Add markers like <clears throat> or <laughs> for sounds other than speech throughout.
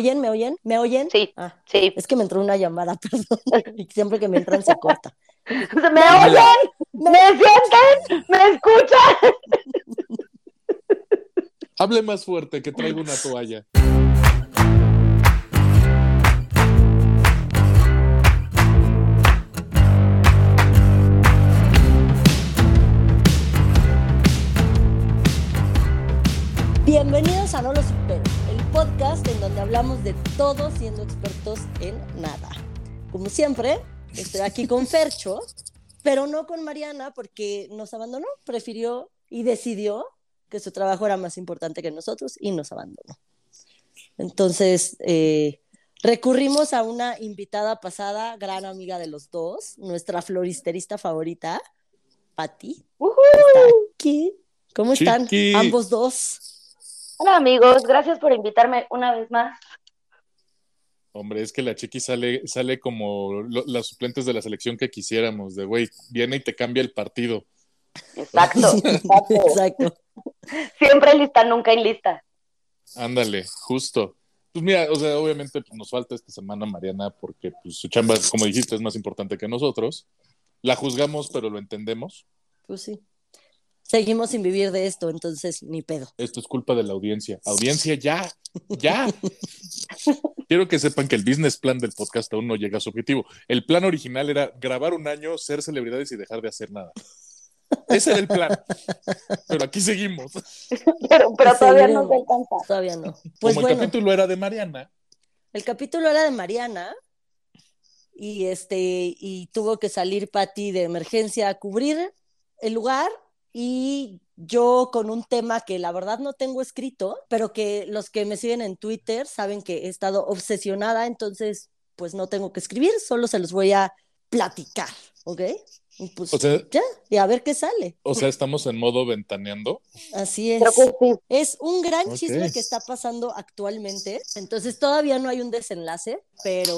oyen? ¿Me oyen? ¿Me oyen? Sí, Ah, sí. es que me entró una llamada, <laughs> perdón. Y siempre que me entran se corta. <laughs> ¿Me oyen? ¿Me sienten? ¿Me escuchan? <laughs> Hable más fuerte, que traigo una toalla. Bienvenidos a No Lo Supero, podcast en donde hablamos de todo siendo expertos en nada. Como siempre, estoy aquí con <laughs> Fercho, pero no con Mariana porque nos abandonó, prefirió y decidió que su trabajo era más importante que nosotros y nos abandonó. Entonces, eh, recurrimos a una invitada pasada, gran amiga de los dos, nuestra floristerista favorita, Patti. Aquí. ¿Cómo están Chiqui. ambos dos? Hola amigos, gracias por invitarme una vez más. Hombre, es que la chiqui sale, sale como lo- las suplentes de la selección que quisiéramos, de güey, viene y te cambia el partido. Exacto, <laughs> exacto. Exacto. Siempre lista, nunca en lista. Ándale, justo. Pues mira, o sea, obviamente pues, nos falta esta semana Mariana porque pues, su chamba, como dijiste, es más importante que nosotros. La juzgamos, pero lo entendemos. Pues sí. Seguimos sin vivir de esto, entonces ni pedo. Esto es culpa de la audiencia. Audiencia, ya, ya. Quiero que sepan que el business plan del podcast aún no llega a su objetivo. El plan original era grabar un año, ser celebridades y dejar de hacer nada. Ese era el plan. Pero aquí seguimos. Pero, pero todavía no se alcanza. Todavía no. Pues Como el bueno, capítulo era de Mariana, el capítulo era de Mariana y este y tuvo que salir Patti de emergencia a cubrir el lugar y yo con un tema que la verdad no tengo escrito, pero que los que me siguen en Twitter saben que he estado obsesionada, entonces pues no tengo que escribir, solo se los voy a platicar, ¿ok? Y pues o sea, ya, y a ver qué sale. o sea, estamos en modo ventaneando. Así es. Es un gran chisme que está pasando actualmente. Entonces todavía no hay un desenlace, pero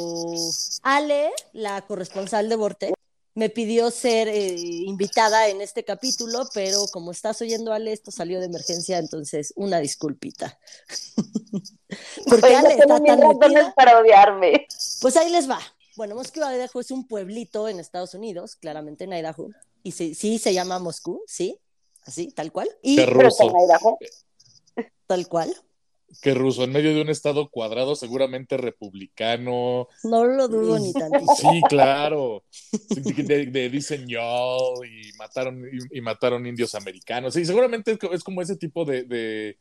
Ale, la corresponsal de Vortex, me pidió ser eh, invitada en este capítulo, pero como estás oyendo Ale, esto salió de emergencia, entonces una disculpita. <laughs> Porque Ale no está tan razones metida. para odiarme. Pues ahí les va. Bueno, Moscú, Idaho es un pueblito en Estados Unidos, claramente en Idaho. Y sí, sí se llama Moscú, sí, así, tal cual. Y tal cual. Qué ruso, en medio de un estado cuadrado, seguramente republicano. No lo dudo ni tantito. <laughs> Sí, claro. De, de dicen y mataron, y, y mataron indios americanos. Sí, seguramente es, co- es como ese tipo de, de,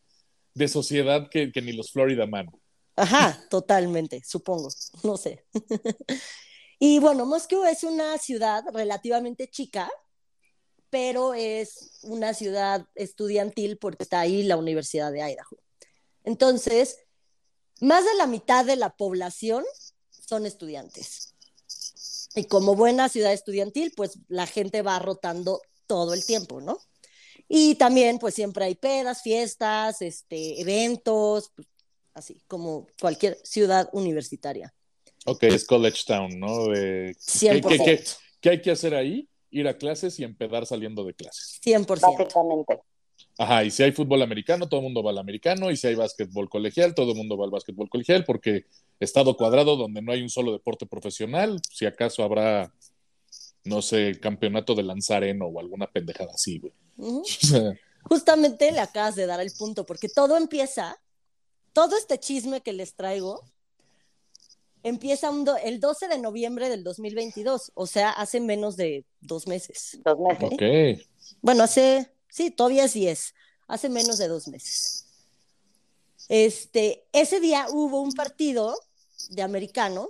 de sociedad que, que ni los Florida Man. Ajá, totalmente, supongo, no sé. <laughs> Y bueno, Moscú es una ciudad relativamente chica, pero es una ciudad estudiantil porque está ahí la Universidad de Idaho. Entonces, más de la mitad de la población son estudiantes. Y como buena ciudad estudiantil, pues la gente va rotando todo el tiempo, ¿no? Y también, pues siempre hay pedas, fiestas, este, eventos, pues, así como cualquier ciudad universitaria. Ok, es College Town, ¿no? ¿qué, 100%. qué, qué, qué hay que hacer ahí? Ir a clases y empedar saliendo de clases. 100%. Básicamente. Ajá, y si hay fútbol americano, todo el mundo va al americano, y si hay básquetbol colegial, todo el mundo va al básquetbol colegial, porque estado cuadrado donde no hay un solo deporte profesional, si acaso habrá, no sé, campeonato de lanzareno o alguna pendejada así, güey. <laughs> Justamente le acabas de dar el punto, porque todo empieza, todo este chisme que les traigo, empieza un do- el 12 de noviembre del 2022, o sea, hace menos de dos meses. Dos meses. ok. Bueno, hace, sí, todavía es 10, hace menos de dos meses. Este, ese día hubo un partido de americano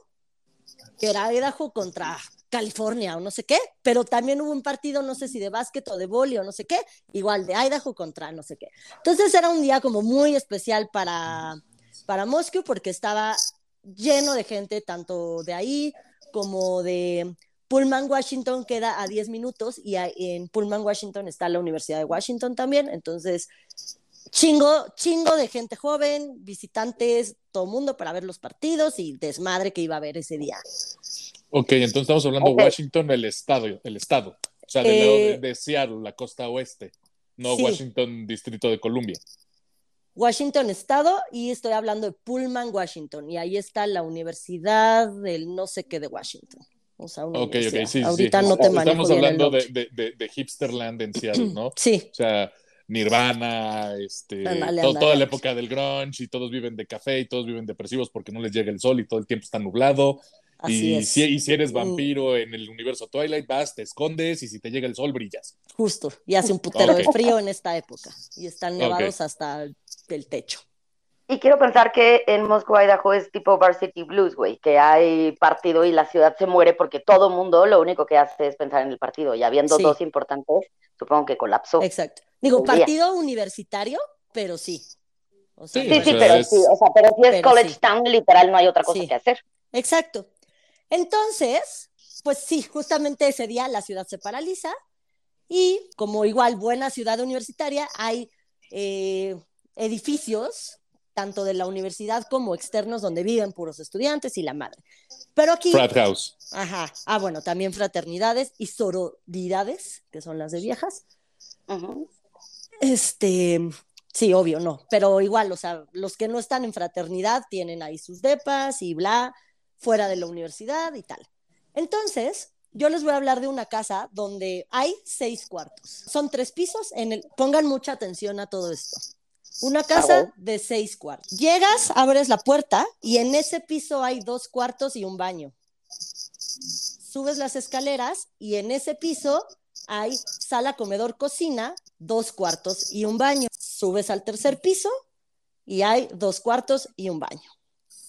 que era Idaho contra California o no sé qué, pero también hubo un partido, no sé si de básquet o de vóley o no sé qué, igual de Idaho contra no sé qué. Entonces era un día como muy especial para, para Moscú porque estaba lleno de gente, tanto de ahí como de Pullman, Washington queda a 10 minutos y en Pullman, Washington está la Universidad de Washington también, entonces chingo, chingo de gente joven, visitantes, todo mundo para ver los partidos y desmadre que iba a haber ese día. Ok, entonces estamos hablando de Washington, el estado, el estado. O sea, del Eh, lado de, de Seattle, la costa oeste, no sí. Washington, Distrito de Columbia. Washington Estado y estoy hablando de Pullman, Washington. Y ahí está la Universidad del no sé qué de Washington. O sea, una Ok, ok, universidad. sí. Ahorita sí. no te manejo Estamos bien el hablando de, de, de, Hipsterland en Seattle, ¿no? Sí, O sea, Nirvana, este, toda la época del grunge y todos viven de café y todos viven depresivos porque no les llega el sol y todo el tiempo está nublado. así y, es. Si, y si eres Mm. vampiro en el universo Twilight, vas, te escondes y si te llega el sol, brillas. Justo. Y hace un putero de frío en esta época. Y están nevados hasta el techo. Y quiero pensar que en Moscú, Idaho es tipo Varsity Blues, güey, que hay partido y la ciudad se muere porque todo mundo lo único que hace es pensar en el partido. Y habiendo Sí. dos importantes, supongo que colapsó. Exacto. Digo, día. partido universitario, pero sí. O sea, Sí, Sí, pero es- sí, o sea, pero si es pero College sí. Town, literal, no hay otra cosa Sí. que hacer. Exacto. Entonces, pues sí, justamente ese día la ciudad se paraliza y como igual buena ciudad universitaria, hay eh, edificios, tanto de la universidad como externos, donde viven puros estudiantes y la madre. Pero aquí, Frat House. ajá, ah, bueno, también fraternidades y sororidades, que son las de viejas. Ujú. Este, sí, obvio, no, pero igual, o sea, los que no están en fraternidad tienen ahí sus depas y bla, fuera de la universidad y tal. Entonces, yo les voy a hablar de una casa donde hay seis cuartos. Son tres pisos, en el, pongan mucha atención a todo esto. Una casa bueno. de seis cuartos. Llegas, abres la puerta y en ese piso hay dos cuartos y un baño. Subes las escaleras y en ese piso hay sala, comedor, cocina, dos cuartos y un baño. Subes al tercer piso y hay dos cuartos y un baño.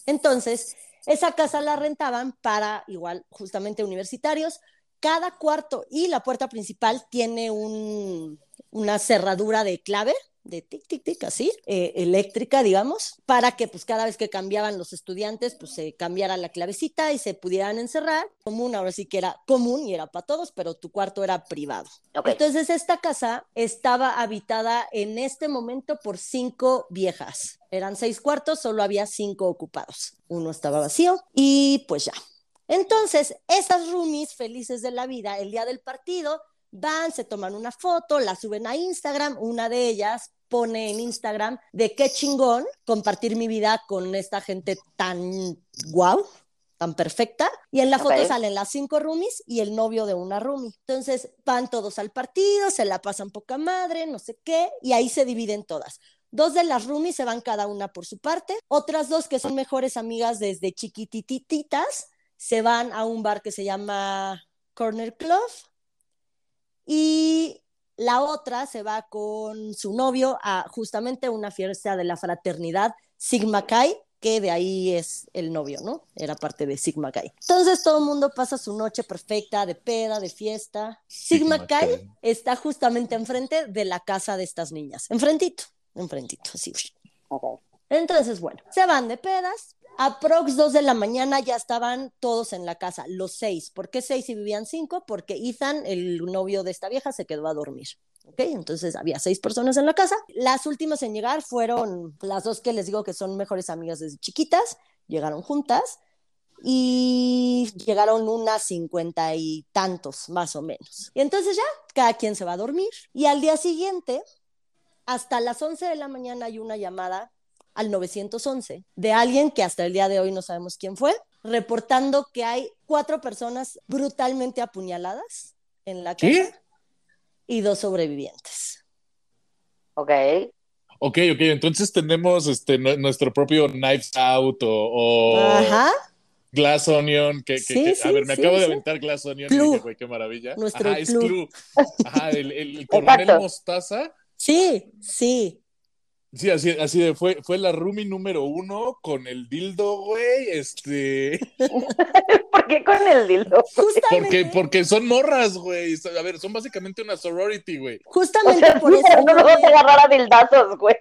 Entonces, esa casa la rentaban para igual justamente universitarios. Cada cuarto y la puerta principal tiene un- una cerradura de clave, de tic, tic, tic, así, eh, eléctrica, digamos, para que pues cada vez que cambiaban los estudiantes, pues se cambiara la clavecita y se pudieran encerrar. Común, ahora sí que era común y era para todos, pero tu cuarto era privado. Ok. Entonces, esta casa estaba habitada en este momento por cinco viejas. Eran seis cuartos, solo había cinco ocupados. Uno estaba vacío y pues ya. Entonces, esas roomies felices de la vida, el día del partido, van, se toman una foto, la suben a Instagram. Una de ellas pone en Instagram de qué chingón compartir mi vida con esta gente tan guau, tan perfecta. Y en la foto salen las cinco roomies y el novio de una roomie. Entonces van todos al partido, se la pasan poca madre, no sé qué, y ahí se dividen todas. Dos de las roomies se van cada una por su parte, otras dos que son mejores amigas desde chiquitititas se van a un bar que se llama Corner Club y la otra se va con su novio a justamente una fiesta de la fraternidad Sigma Chi, que de ahí es el novio, ¿no? Era parte de Sigma Chi. Entonces todo el mundo pasa su noche perfecta de peda, de fiesta. Sigma, Sigma Chi Chi. está justamente enfrente de la casa de estas niñas, enfrentito, enfrentito, así. Ok. Entonces, bueno, se van de pedas. Aprox 2 de la mañana ya estaban todos en la casa, los seis. ¿Por qué seis y vivían cinco? Porque Ethan, el novio de esta vieja, se quedó a dormir. ¿Ok? Entonces había seis personas en la casa. Las últimas en llegar fueron las dos que les digo que son mejores amigas desde chiquitas. Llegaron juntas y llegaron unas cincuenta y tantos, más o menos. Y entonces ya, cada quien se va a dormir. Y al día siguiente, hasta las 11 de la mañana hay una llamada al 911 de alguien que hasta el día de hoy no sabemos quién fue, reportando que hay cuatro personas brutalmente apuñaladas en la casa ¿Qué? y dos sobrevivientes. Ok. Ok, ok, entonces tenemos este, nu- nuestro propio Knives Out o, o Ajá, Glass Onion. Que, que- Sí, que- sí, a ver, me sí, acabo de aventar Glass Onion Clue. y dije, güey, qué maravilla. Nuestro Ajá, es Clue. Clue. Ajá, el, el, el coronel. Mostaza. sí, sí. Sí, así, así de, fue, fue la roomie número uno con el dildo, güey. Este. <laughs> ¿Por qué con el dildo? Justamente, Porque, porque son morras, güey. A ver, son básicamente una sorority, güey. O justamente sea, por <laughs> sí, eso pero no yo lo vas a agarrar a dildazos, güey.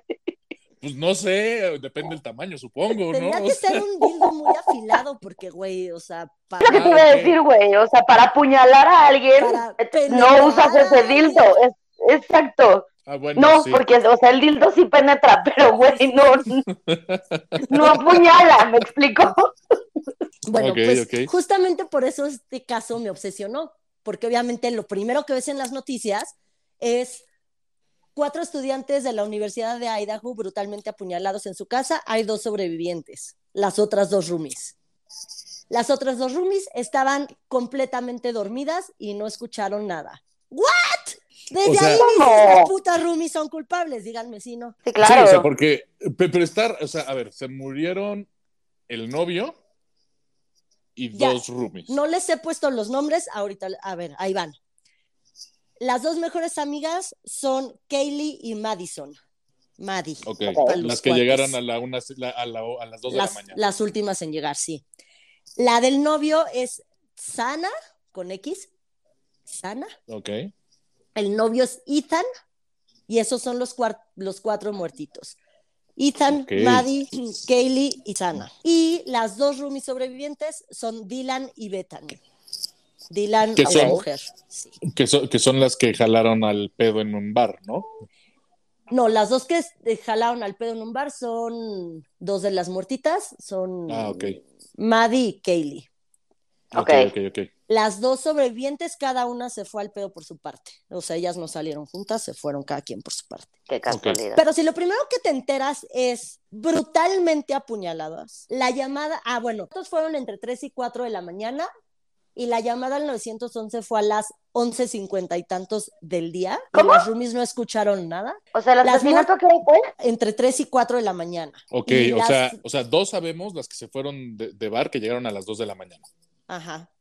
Pues no sé, depende del tamaño, supongo, ¿no? Tenía O que sea, ser un dildo muy afilado porque, güey, o sea, para, Lo que te iba a decir, güey. O sea, para apuñalar a alguien, Para no usas ese dildo. Es, exacto. ah, bueno, No, sí. porque, o sea, el dildo sí penetra, <laughs> pero, güey, no, no apuñala, ¿me explico? Bueno, pues justamente por eso este caso me obsesionó, porque obviamente lo primero que ves en las noticias es cuatro estudiantes de la Universidad de Idaho brutalmente apuñalados en su casa. Hay dos sobrevivientes, las otras dos roomies. Las otras dos roomies estaban completamente dormidas y no escucharon nada. ¿What? Desde O sea- ahí dices, putas roomies son culpables, díganme si no. Sí, Sí, claro. o sea, porque, pe- pero estar, o sea, a ver, se murieron el novio y Ya, dos roomies. No les he puesto los nombres, ahorita, a ver, ahí van. Las dos mejores amigas son Kaylee y Madison. Maddie. Ok, las que cuates. llegaron a, la una, la- a, la- a las dos de las, la mañana. las últimas en llegar, sí. La del novio es Sana, con X. Sana. Ok, El novio es Ethan. Y esos son los, los cuatro muertitos. Ethan. Maddie, <clears throat> Kaylee y Sana. Y las dos roomies sobrevivientes son Dylan y Bethany. Dylan ¿Qué es la son? mujer. sí. que, so- que son las que jalaron al pedo en un bar, ¿no? No, las dos que eh, jalaron al pedo en un bar son dos de las muertitas, son Ah, ok. Maddie y Kaylee. Ok, Ok. ok, ok. Las dos sobrevivientes, cada una se fue al pedo por su parte. O sea, ellas no salieron juntas, se fueron cada quien por su parte. Qué casualidad. Pero si lo primero que te enteras es brutalmente apuñaladas, la llamada, ah, bueno, estos fueron entre 3 y 4 de la mañana y la llamada al 911 fue a las 11.50 y tantos del día. Y ¿Cómo? las roomies no escucharon nada. O sea, ¿el Las asesinato qué fue? Entre 3 y 4 de la mañana. Ok, o, las- sea, o sea, dos sabemos, las que se fueron de, de bar, que llegaron a las dos de la mañana. Ajá.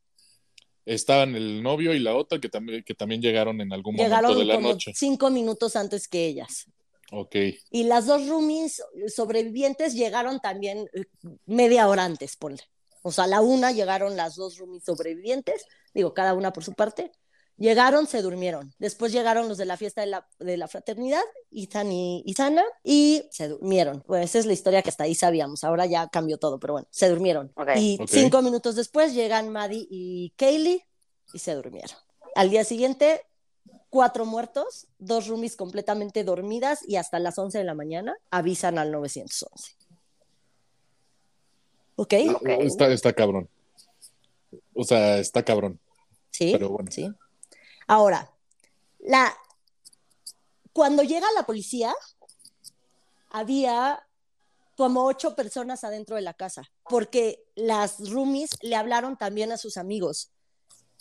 Estaban el novio y la otra que también, que también llegaron en algún Llegaron momento de la como noche. cinco minutos antes que ellas. Ok, Y las dos roomies sobrevivientes llegaron también eh, media hora antes, ponle. O sea, a la una llegaron las dos roomies sobrevivientes, digo, cada una por su parte. Llegaron, se durmieron. Después llegaron los de la fiesta de la, de la fraternidad, Ethan y, y Sana, y se durmieron. Pues esa es la historia que hasta ahí sabíamos. Ahora ya cambió todo, pero bueno, se durmieron. Y cinco minutos después llegan Maddie y Kaylee y se durmieron. Al día siguiente, cuatro muertos, dos roomies completamente dormidas y hasta las 11 de la mañana avisan al 911. ¿Ok? Ok. está, está cabrón. O sea, está cabrón. Sí. Pero bueno. sí. Ahora, la... cuando llega la policía, había como ocho personas adentro de la casa, porque las roomies le hablaron también a sus amigos,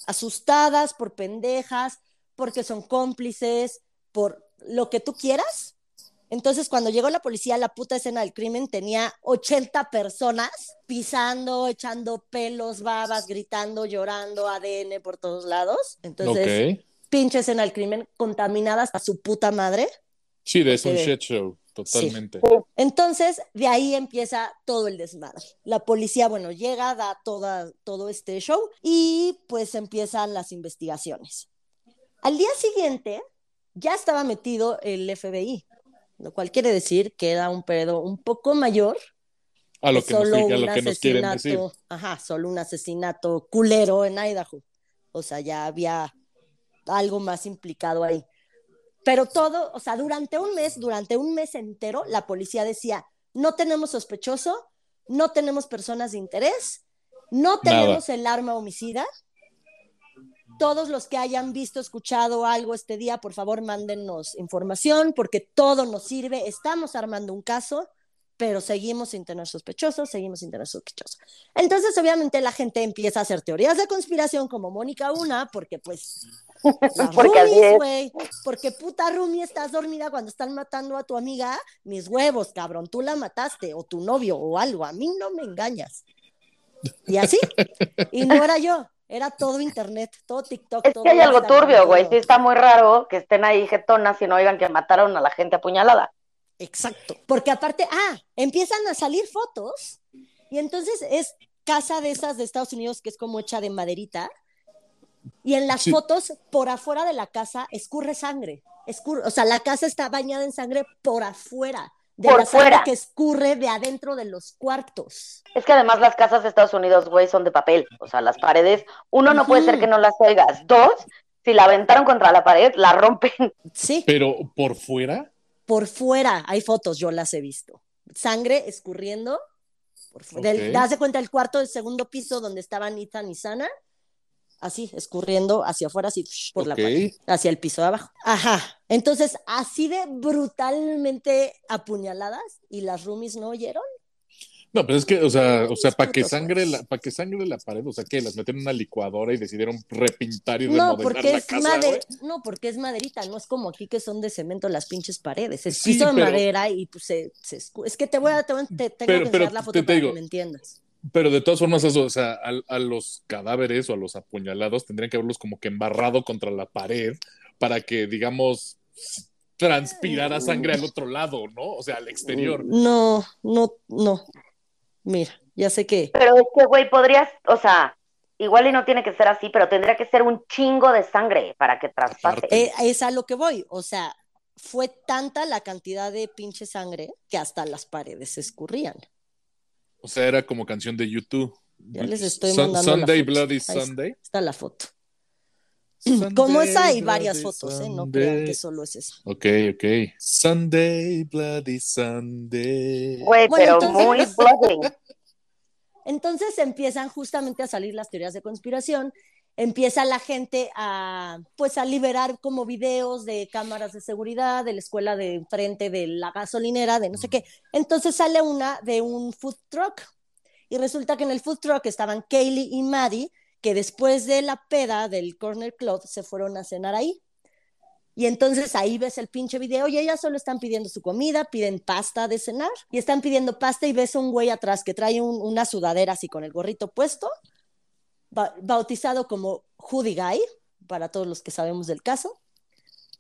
asustadas por pendejas, porque son cómplices, por lo que tú quieras. Entonces, cuando llegó la policía a la puta escena del crimen, tenía 80 personas pisando, echando pelos, babas, gritando, llorando, ADN por todos lados. Entonces, ok. pinche escena del crimen contaminada hasta su puta madre. Sí, de es un shit show, totalmente. Entonces, de ahí empieza todo el desmadre. La policía, bueno, llega, da toda, todo este show y pues empiezan las investigaciones. Al día siguiente, ya estaba metido el FBI, lo cual quiere decir que era un pedo un poco mayor A lo que que, nos, solo a un lo que nos quieren decir. ajá, solo un asesinato culero en Idaho. O sea, ya había algo más implicado ahí. Pero todo, o sea, durante un mes, durante un mes entero, la policía decía, no tenemos sospechoso, no tenemos personas de interés, no Nada. tenemos el arma homicida. Todos los que hayan visto, escuchado algo este día, por favor, mándennos información porque todo nos sirve. Estamos armando un caso, pero seguimos sin tener sospechosos, seguimos sin tener sospechosos. Entonces, obviamente, la gente empieza a hacer teorías de conspiración como Mónica Una, porque pues <laughs> Porque roomies, porque puta roomie estás dormida cuando están matando a tu amiga, mis huevos, cabrón, tú la mataste, o tu novio, o algo, a mí no me engañas. Y así, y no era yo, era todo internet, todo TikTok. Es todo que hay algo turbio, güey. Sí está muy raro que estén ahí jetonas y no oigan que mataron a la gente apuñalada. Exacto. Porque aparte, ah, empiezan a salir fotos y entonces es casa de esas de Estados Unidos que es como hecha de maderita y en las Sí. fotos por afuera de la casa escurre sangre. Escurre, o sea, la casa está bañada en sangre por afuera. De Por la sangre fuera. que escurre de adentro de los cuartos. Es que además las casas de Estados Unidos, güey, son de papel. O sea, las paredes, uno no puede ser que no las oigas. Dos, si la aventaron contra la pared, la rompen. <laughs> Sí, Pero por fuera, por fuera hay fotos, yo las he visto. Sangre escurriendo. Por fu- del- das de cuenta el cuarto del segundo piso donde estaban Ethan y Sana. Así, escurriendo hacia afuera, así por la Ok. pared, hacia el piso de abajo. Ajá. Entonces, así de brutalmente apuñaladas y las roomies no oyeron. No, pero es que, o sea, o sea, para que sangre la, para que sangre la pared, o sea, que las metieron en una licuadora y decidieron repintar y No, remodelar porque la es casa, no, porque es maderita, no es como aquí que son de cemento las pinches paredes, es Sí, piso de pero- madera y pues se, se es que te voy a te, voy a- te tengo Pero- que pero enseñar la foto te para digo, que me entiendas. Pero de todas formas, eso, o sea, a, a los cadáveres o a los apuñalados tendrían que haberlos como que embarrado contra la pared para que, digamos, transpirara sangre al otro lado, ¿no? O sea, al exterior. No, no, no. Mira, ya sé que Pero es que, güey, podrías, o sea, igual y no tiene que ser así, pero tendría que ser un chingo de sangre para que traspase. Eh, es a lo que voy, o sea, fue tanta la cantidad de pinche sangre que hasta las paredes se escurrían. O sea, era como canción de YouTube. Ya les estoy Sun- mandando la Sunday foto. Bloody Ahí. Sunday. Está la foto. Sunday, Como esa hay varias Bloody fotos, ¿eh? No Sunday. crean que solo es esa. Ok, ok. Sunday, Bloody Sunday. Güey, Bueno, pero entonces- muy <laughs> bloody. Entonces empiezan justamente a salir las teorías de conspiración, empieza la gente a pues a liberar como videos de cámaras de seguridad de la escuela de enfrente de la gasolinera, de no sé qué. Entonces sale una de un food truck y resulta que en el food truck estaban Kaylee y Maddie, que después de la peda del Corner Club se fueron a cenar ahí. Y entonces ahí ves el pinche video y ellas solo están pidiendo su comida, piden pasta de cenar y están pidiendo pasta y ves a un güey atrás que trae un- una sudadera así con el gorrito puesto, bautizado como Hoodie Guy, para todos los que sabemos del caso.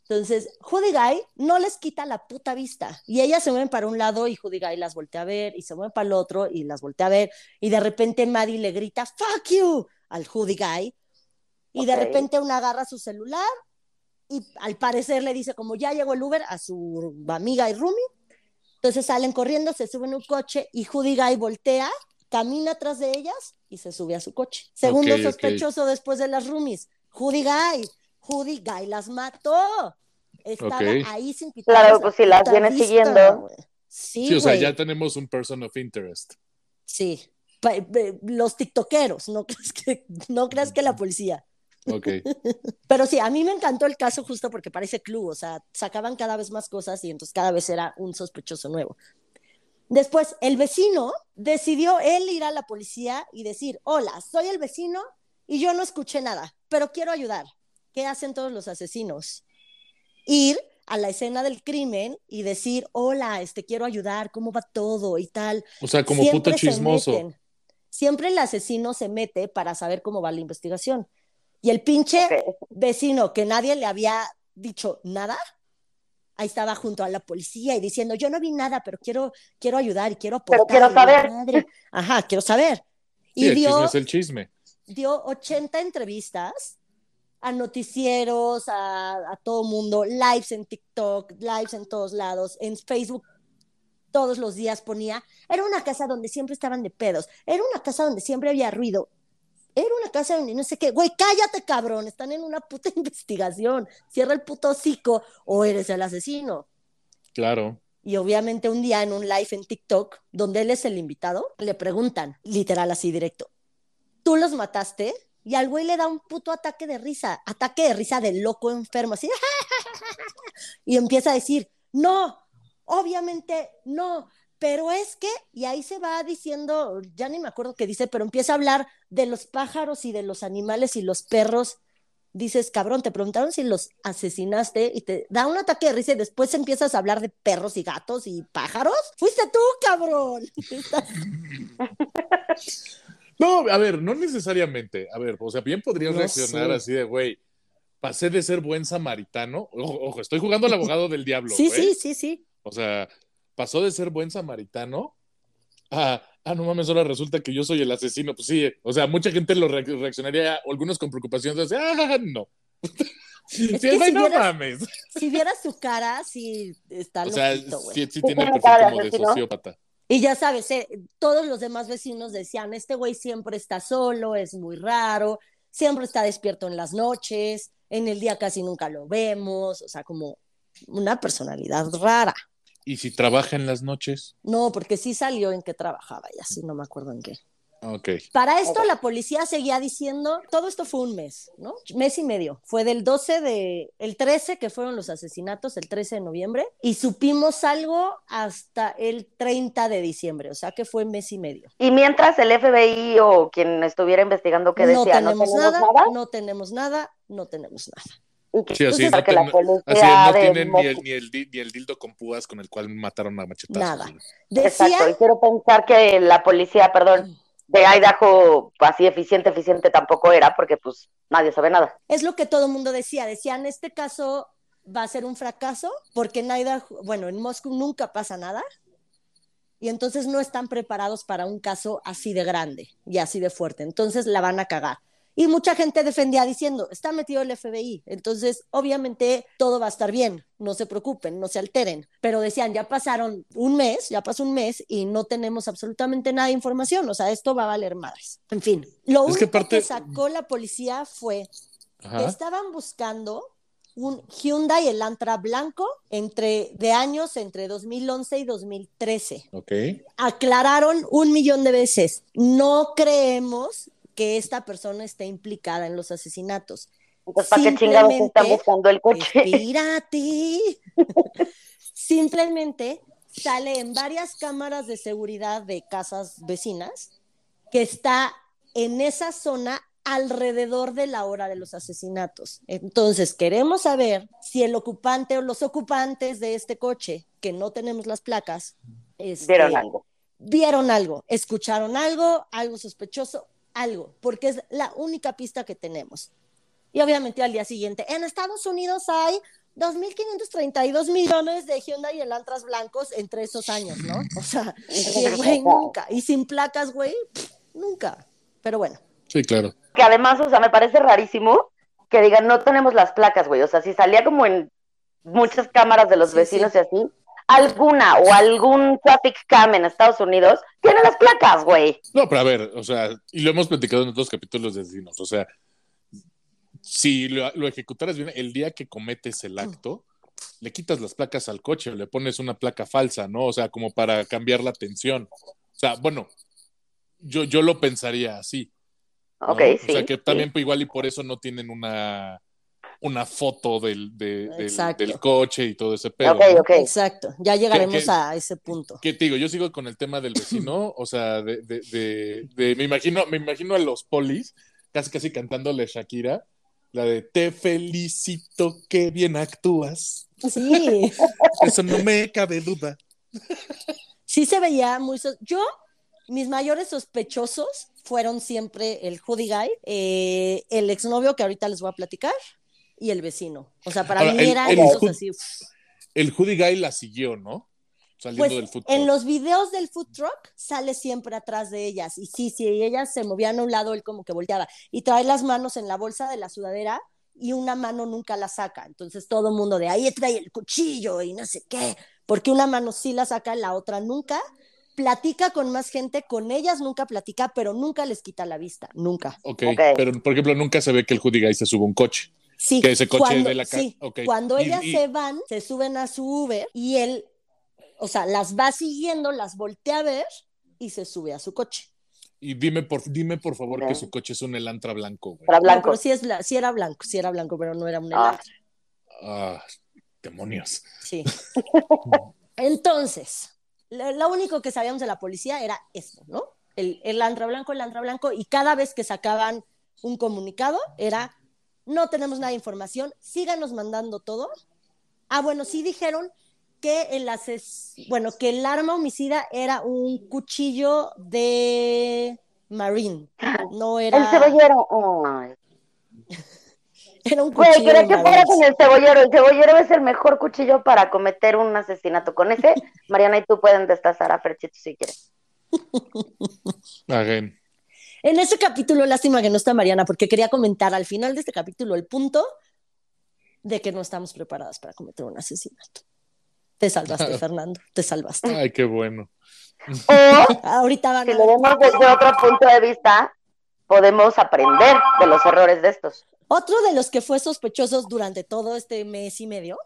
Entonces, Hoodie Guy no les quita la puta vista y ellas se mueven para un lado y Hoodie Guy las voltea a ver y se mueven para el otro y las voltea a ver y de repente Maddie le grita fuck you al Hoodie Guy y de repente una agarra su celular y al parecer le dice como ya llegó el Uber a su amiga y Rumi. Entonces salen corriendo, se suben a un coche y Judy Guy voltea, camina atrás de ellas y se sube a su coche. Segundo sospechoso después de las Rumis, Judy Guy. Judy Guy las mató. Estaba ahí sin quitarles Claro, la pues si las viene vista, siguiendo. Sí, Sí, o sea, ya tenemos un person of interest. Sí. Pe- Los tiktokeros, no <laughs> creas que, no creas que la policía. Ok. <laughs> Pero sí, a mí me encantó el caso justo porque parece club, o sea, sacaban cada vez más cosas y entonces cada vez era un sospechoso nuevo. Después, el vecino decidió él ir a la policía y decir, hola, soy el vecino y yo no escuché nada, pero quiero ayudar. ¿Qué hacen todos los asesinos? Ir a la escena del crimen y decir, hola, este, quiero ayudar, ¿cómo va todo? Y tal. O sea, como Siempre puto chismoso. meten. Siempre el asesino se mete para saber cómo va la investigación. Y el pinche vecino que nadie le había dicho nada, ahí estaba junto a la policía y diciendo, yo no vi nada, pero quiero, quiero ayudar y quiero aportar. Pero quiero saber. madre". Ajá, quiero saber. Sí, Y el dio, chisme es el chisme. dio 80 entrevistas a noticieros, a, a todo mundo, lives en TikTok, lives en todos lados, en Facebook todos los días ponía, era una casa donde siempre estaban de pedos, era una casa donde siempre había ruido, era una casa donde no sé qué, güey, cállate cabrón, están en una puta <laughs> investigación, cierra el puto hocico o eres el asesino. Claro. Y obviamente un día en un live en TikTok, donde él es el invitado, le preguntan, literal así directo, ¿tú los mataste? Y al güey le da un puto ataque de risa, ataque de risa de loco enfermo, así, <laughs> y empieza a decir, no, obviamente no, pero es que, y ahí se va diciendo, ya ni me acuerdo qué dice, pero empieza a hablar de los pájaros y de los animales y los perros. Dices, cabrón, te preguntaron si los asesinaste y te da un ataque de risa y después empiezas a hablar de perros y gatos y pájaros. Fuiste tú, cabrón. <laughs> No, a ver, no necesariamente. A ver, o sea, bien podrías No reaccionar sé. así de, güey, pasé de ser buen samaritano. Ojo, ojo, estoy jugando al abogado del diablo. Sí, güey. sí, sí, sí. O sea, pasó de ser buen samaritano a, ah, no mames, ahora resulta que yo soy el asesino. Pues sí, o sea, mucha gente lo re- reaccionaría, algunos con preocupación, de ah, no. <laughs> Sí, que güey, si no vieras- mames. Si vieras su cara, sí está O sea, loquito, güey. sí, sí Sí tiene tiene perfil como de sociópata. Y ya sabes, eh, todos los demás vecinos decían, este güey siempre está solo, es muy raro, siempre está despierto en las noches, en el día casi nunca lo vemos, o sea, como una personalidad rara. ¿Y si trabaja en las noches? No, porque sí salió en qué trabajaba y así no me acuerdo en qué. Ok. Para esto la policía seguía diciendo, todo esto fue un mes, ¿no? Mes y medio. Fue del 12 de, el 13 que fueron los asesinatos, el 13 de noviembre, y supimos algo hasta el 30 de diciembre, o sea que fue mes y medio. Y mientras el FBI o quien estuviera investigando qué No decía, no tenemos tenemos nada, nada, no tenemos nada, no tenemos nada. Y que, Sí, así, Entonces, no, que la ten- policía así no de tienen ni el, ni, el, di- ni el dildo con púas con el cual mataron a machetazos. Nada. Decía, Exacto, y quiero pensar que la policía, perdón, de Idaho, así eficiente, eficiente tampoco era, porque pues nadie sabe nada. es lo que todo el mundo decía, decían, este caso va a ser un fracaso porque en Idaho, bueno, en Moscú nunca pasa nada y entonces no están preparados para un caso así de grande y así de fuerte, entonces la van a cagar. Y mucha gente defendía diciendo, está metido el FBI, entonces obviamente todo va a estar bien, no se preocupen, no se alteren. Pero decían, ya pasaron un mes, ya pasó un mes y no tenemos absolutamente nada de información, o sea, esto va a valer madres. En fin, lo Es único que que, sacó la policía fue Ajá. Estaban buscando un Hyundai Elantra blanco entre de años entre 2011 y 2013. Ok. Aclararon un millón de veces, no creemos que esta persona esté implicada en los asesinatos. Entonces, ¿para qué chingados están buscando el coche? Espérate. <laughs> Simplemente sale en varias cámaras de seguridad de casas vecinas que está en esa zona alrededor de la hora de los asesinatos. Entonces, queremos saber si el ocupante o los ocupantes de este coche, que no tenemos las placas, este, Vieron algo. vieron algo, escucharon algo, algo sospechoso, algo, porque es la única pista que tenemos. Y obviamente al día siguiente, en Estados Unidos hay 2.532 millones de Hyundai Elantras blancos entre esos años, ¿no? O sea, <laughs> güey, nunca. Y sin placas, güey, nunca. Pero bueno, Sí, claro. Que además, o sea, me parece rarísimo que digan, no tenemos las placas, güey. O sea, si salía como en muchas cámaras de los Sí, vecinos sí. y así, alguna o algún traffic cam en Estados Unidos tiene las placas, güey. No, pero a ver, o sea, y lo hemos platicado en otros capítulos de Asesinos, o sea, si lo, lo ejecutaras bien, el día que cometes el acto, le quitas las placas al coche o le pones una placa falsa, ¿no? O sea, como para cambiar la tensión. O sea, bueno, yo, yo lo pensaría así. ¿no? Ok, O sí. sea, que también igual y por eso no tienen una, una foto del, de- del, coche y todo ese pedo. Ok, ¿no? ok. exacto. Ya llegaremos a ese punto. ¿Qué te digo? Yo sigo con el tema del vecino, <clears throat> o sea, de, de, de, de- me imagino, me imagino a los polis casi casi cantándole Shakira, la de te felicito, que bien actúas. Sí, <laughs> Eso no me cabe duda. sí se veía muy... Yo, mis mayores sospechosos fueron siempre el hoodie guy, eh, el exnovio que ahorita les voy a platicar y el vecino. O sea, para Ahora, mí el- eran el esos así... El Hoodie Guy la siguió, ¿no? Saliendo Pues del food en truck. los videos del food truck sale siempre atrás de ellas. Y sí, sí, ellas se movían a un lado, él como que volteaba. Y trae las manos en la bolsa de la sudadera y una mano nunca la saca. Entonces todo el mundo de ahí trae el cuchillo y no sé qué. Porque una mano sí la saca, la otra nunca. Platica con más gente, con ellas nunca platica, pero nunca les quita la vista, nunca. Ok, Ok. pero por ejemplo, nunca se ve que el Hoodie Guy se sube un coche. Sí, Que ese coche cuando, de la ca- sí, ok. cuando Y- ellas y- se van, se suben a su Uber y él, o sea, las va siguiendo, las voltea a ver y se sube a su coche. Y dime por, dime por favor que su coche es un Elantra blanco, güey. No, blanco. pero sí, es sí era blanco, sí era blanco, pero no era un Ah. Elantra. Ah, demonios. Sí. <laughs> Entonces, lo, lo único que sabíamos de la policía era esto, ¿no? El, el Elantra blanco, el Elantra blanco, y cada vez que sacaban un comunicado era, no tenemos nada de información, síganos mandando todo. Ah, bueno, sí dijeron que el ases bueno, que el arma homicida era un cuchillo de Marine, <laughs> no era, El cebollero. <laughs> Era un Güey, cuchillo pero de que fuera con el cebollero. El cebollero es el mejor cuchillo para cometer un asesinato. Con ese, <laughs> Mariana y tú pueden destazar a Ferchito si quieres. Again. En ese capítulo, lástima que no está Mariana, porque quería comentar al final de este capítulo el punto de que no estamos preparadas para cometer un asesinato. Te salvaste, <laughs> Fernando, te salvaste. Ay, qué bueno. O, <laughs> Ahorita van si lo vemos desde otro punto de vista, podemos aprender de los errores de estos. Otro de los que fue sospechosos durante todo este mes y medio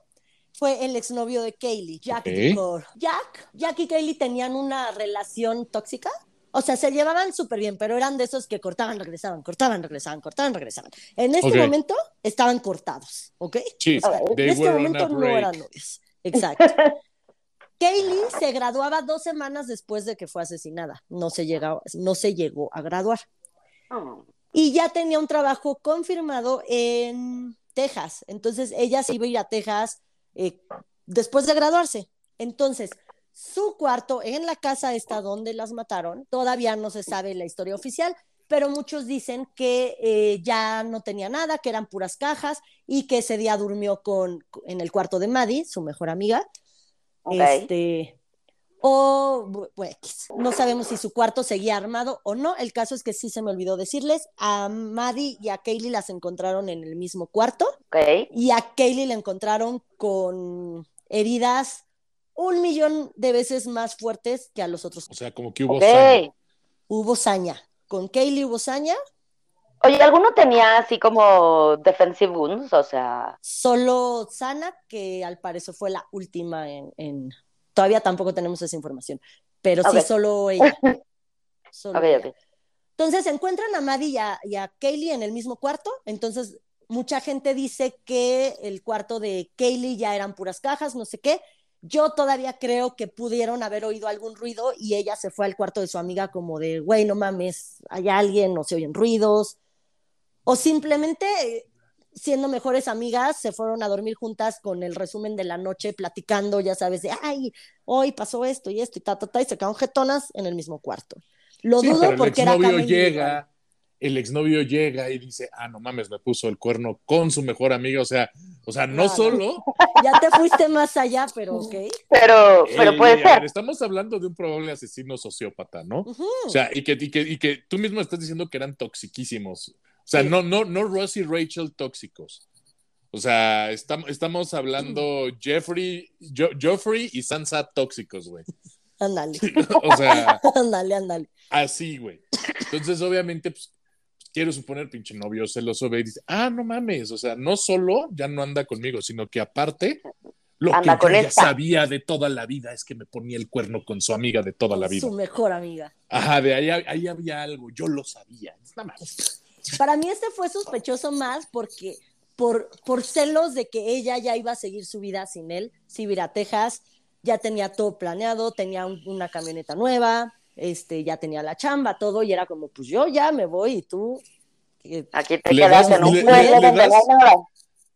fue el exnovio de Kaylee, Jack Ok. Dicor. Jack, Jack y Kaylee tenían una relación tóxica O sea, se llevaban súper bien, pero eran de esos que cortaban, regresaban, cortaban, regresaban, cortaban, regresaban. En este momento estaban cortados, ¿ok? Sí, en este momento no eran novios. Exacto. <laughs> Kaylee se graduaba dos semanas después de que fue asesinada. No se, llegó, no se llegó a graduar. Oh. Y ya tenía un trabajo confirmado en Texas. Entonces ella se iba a ir a Texas eh, después de graduarse. Entonces, su cuarto en la casa esta donde las mataron, todavía no se sabe la historia oficial, pero muchos dicen que eh, ya no tenía nada, que eran puras cajas y que ese día durmió con, en el cuarto de Maddie, su mejor amiga. Este, o, bu- bueno, no sabemos si su cuarto seguía armado o no. El caso es que sí se me olvidó decirles, a Maddie y a Kaylee las encontraron en el mismo cuarto y a Kaylee la encontraron con heridas un millón de veces más fuertes que a los otros. O sea, como que hubo Ok. sangre. Hubo saña. Con Kaylee hubo saña, Oye, ¿alguno tenía así como defensive wounds? O sea, solo Sana, que al parecer fue la última en, en- Todavía tampoco tenemos esa información, pero sí solo <laughs> ella. Solo ok, ella. Entonces encuentran a Maddie y a, y a Kaylee en el mismo cuarto. Entonces, mucha gente dice que el cuarto de Kaylee ya eran puras cajas, no sé qué. Yo todavía creo que pudieron haber oído algún ruido y ella se fue al cuarto de su amiga como de, güey, no mames, hay alguien, no se oyen ruidos. O simplemente, siendo mejores amigas, se fueron a dormir juntas con el resumen de la noche, platicando, ya sabes, de, ay, hoy pasó esto y esto y ta, ta, ta, y se quedaron jetonas en el mismo cuarto. Lo Sí, dudo pero el porque era llega, el exnovio llega y dice, ah, no mames, me puso el cuerno con su mejor amiga. O sea, o sea, no solo. <laughs> Ya te fuiste más allá, pero ok. Pero, pero Eh, puede ver, ser. estamos hablando de un probable asesino sociópata, ¿no? O sea, y que, y que, y que tú mismo estás diciendo que eran toxiquísimos. O sea, Sí. no, no, no Ross y Rachel tóxicos. O sea, estamos, estamos hablando Jeffrey, Jo- Joffrey y Sansa tóxicos, güey. Ándale, <laughs> O sea, <laughs> ándale, ándale. así, güey. Entonces, obviamente, pues, quiero suponer, pinche novio celoso ve y dice, ah, no mames, o sea, no solo ya no anda conmigo, sino que aparte, lo Anda que con yo ya sabía de toda la vida es que me ponía el cuerno con su amiga de toda la vida. Su mejor amiga. Ajá, de ahí, ahí había algo, yo lo sabía. Nada más. Para mí este fue sospechoso más porque por, por celos de que ella ya iba a seguir su vida sin él, si iba a ir a Texas, ya tenía todo planeado, tenía un- una camioneta nueva, este, ya tenía la chamba, todo, y era como, pues yo ya me voy y tú, Aquí te quedas das- en un le- pueblo le- das-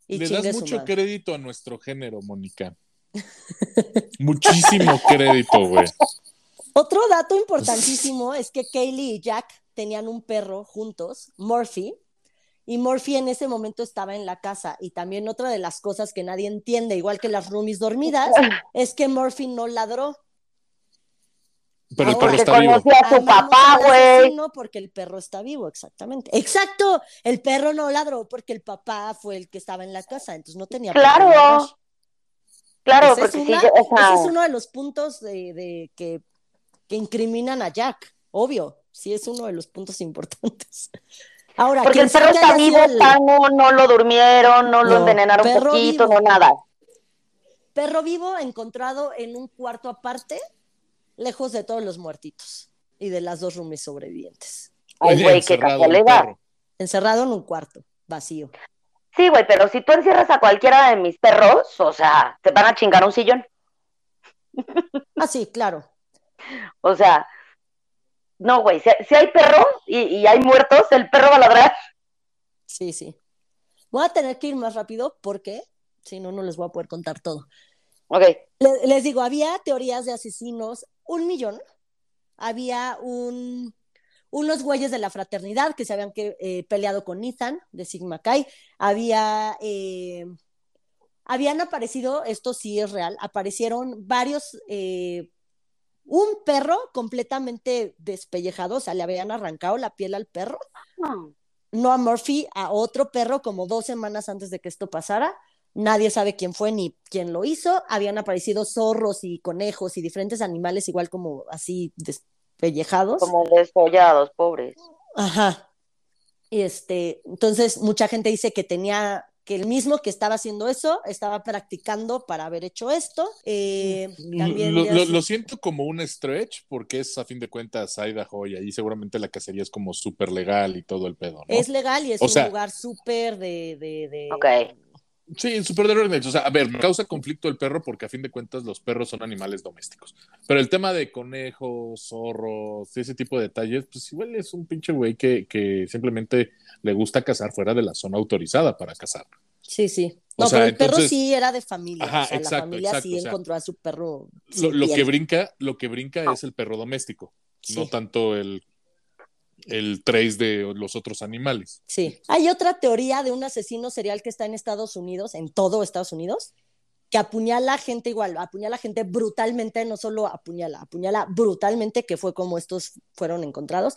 y Le das mucho madre. crédito a nuestro género, Mónica. Muchísimo <laughs> crédito, güey. Otro dato importantísimo es que Kaylee y Jack tenían un perro juntos, Murphy, y Murphy en ese momento estaba en la casa. Y también otra de las cosas que nadie entiende, igual que las roomies dormidas, <laughs> es que Murphy no ladró. Pero el perro Porque está vivo. conocía a su Amamos papá, güey. asesino Porque el perro está vivo, exactamente. Exacto, el perro no ladró porque el papá fue el que estaba en la casa, entonces no tenía Claro. Claro, Ese es, porque sí, una- yo- o sea, ese es uno de los puntos de, de que, que incriminan a Jack, obvio, sí es uno de los puntos <laughs> importantes. Ahora, porque ¿quién el perro está vivo, el sano, no lo durmieron, no, lo No, envenenaron un perro poquito, vivo. no nada. perro vivo encontrado en un cuarto aparte, lejos de todos los muertitos y de las dos roomies sobrevivientes, Ay, Oye, güey, qué casualidad. perro. encerrado en un cuarto vacío. Sí, güey, pero si tú encierras a cualquiera de mis perros, o sea, te van a chingar un sillón. <laughs> Ah, sí, claro. O sea, no, güey, si, si hay perro y, y hay muertos, el perro va a ladrar. Sí, sí. Voy a tener que ir más rápido porque si no, no les voy a poder contar todo. Ok, Le- les digo, había teorías de asesinos, un millón. Había un, unos güeyes de la fraternidad que se habían que, eh, peleado con Ethan de Sigma Chi. Había, eh, habían aparecido, esto sí es real, aparecieron varios, eh, un perro completamente despellejado, o sea, le habían arrancado la piel al perro no a Murphy, a otro perro como dos semanas antes de que esto pasara. Nadie sabe quién fue ni quién lo hizo. Habían aparecido zorros y conejos y diferentes animales igual como así despellejados. como desollados, pobres. Ajá. Y este, entonces mucha gente dice que tenía que el mismo que estaba haciendo eso estaba practicando para haber hecho esto. Eh, también lo, siento como un stretch porque es a fin de cuentas Idaho y ahí seguramente la cacería es como súper legal y todo el pedo, ¿no? es legal y es O un sea- lugar súper de, de, de- Ok. Sí, de orden. O sea, a ver, me causa conflicto el perro porque a fin de cuentas los perros son animales domésticos. Pero el tema de conejos, zorros, ese tipo de detalles, pues igual es un pinche güey que, que simplemente le gusta cazar fuera de la zona autorizada para cazar. Sí, sí. O No, sea, pero el perro sí era de familia. Ajá, o sea, exacto, la familia exacto, sí o sea, encontró a su perro. Lo, que brinca, lo que brinca es el perro doméstico, no tanto el, el trace de los otros animales. Sí. Hay otra teoría de un asesino serial que está en Estados Unidos, en todo Estados Unidos, que apuñala gente igual, apuñala gente brutalmente, no solo apuñala, apuñala brutalmente, que fue como estos fueron encontrados,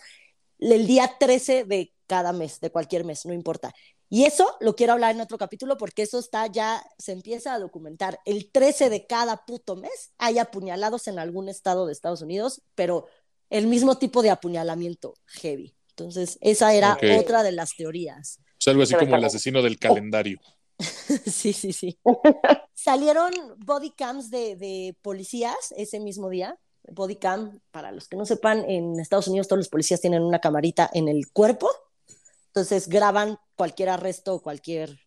el día 13 de cada mes, de cualquier mes, no importa. Y eso lo quiero hablar en otro capítulo porque eso está ya, se empieza a documentar. El 13 de cada puto mes hay apuñalados en algún estado de Estados Unidos, pero el mismo tipo de apuñalamiento heavy. Entonces, esa era otra de las teorías. O sea, algo así como el asesino del calendario. <laughs> sí, sí, sí. <laughs> Salieron body cams de, de policías ese mismo día. Body cam, para los que no sepan, en Estados Unidos todos los policías tienen una camarita en el cuerpo. Entonces graban cualquier arresto o cualquier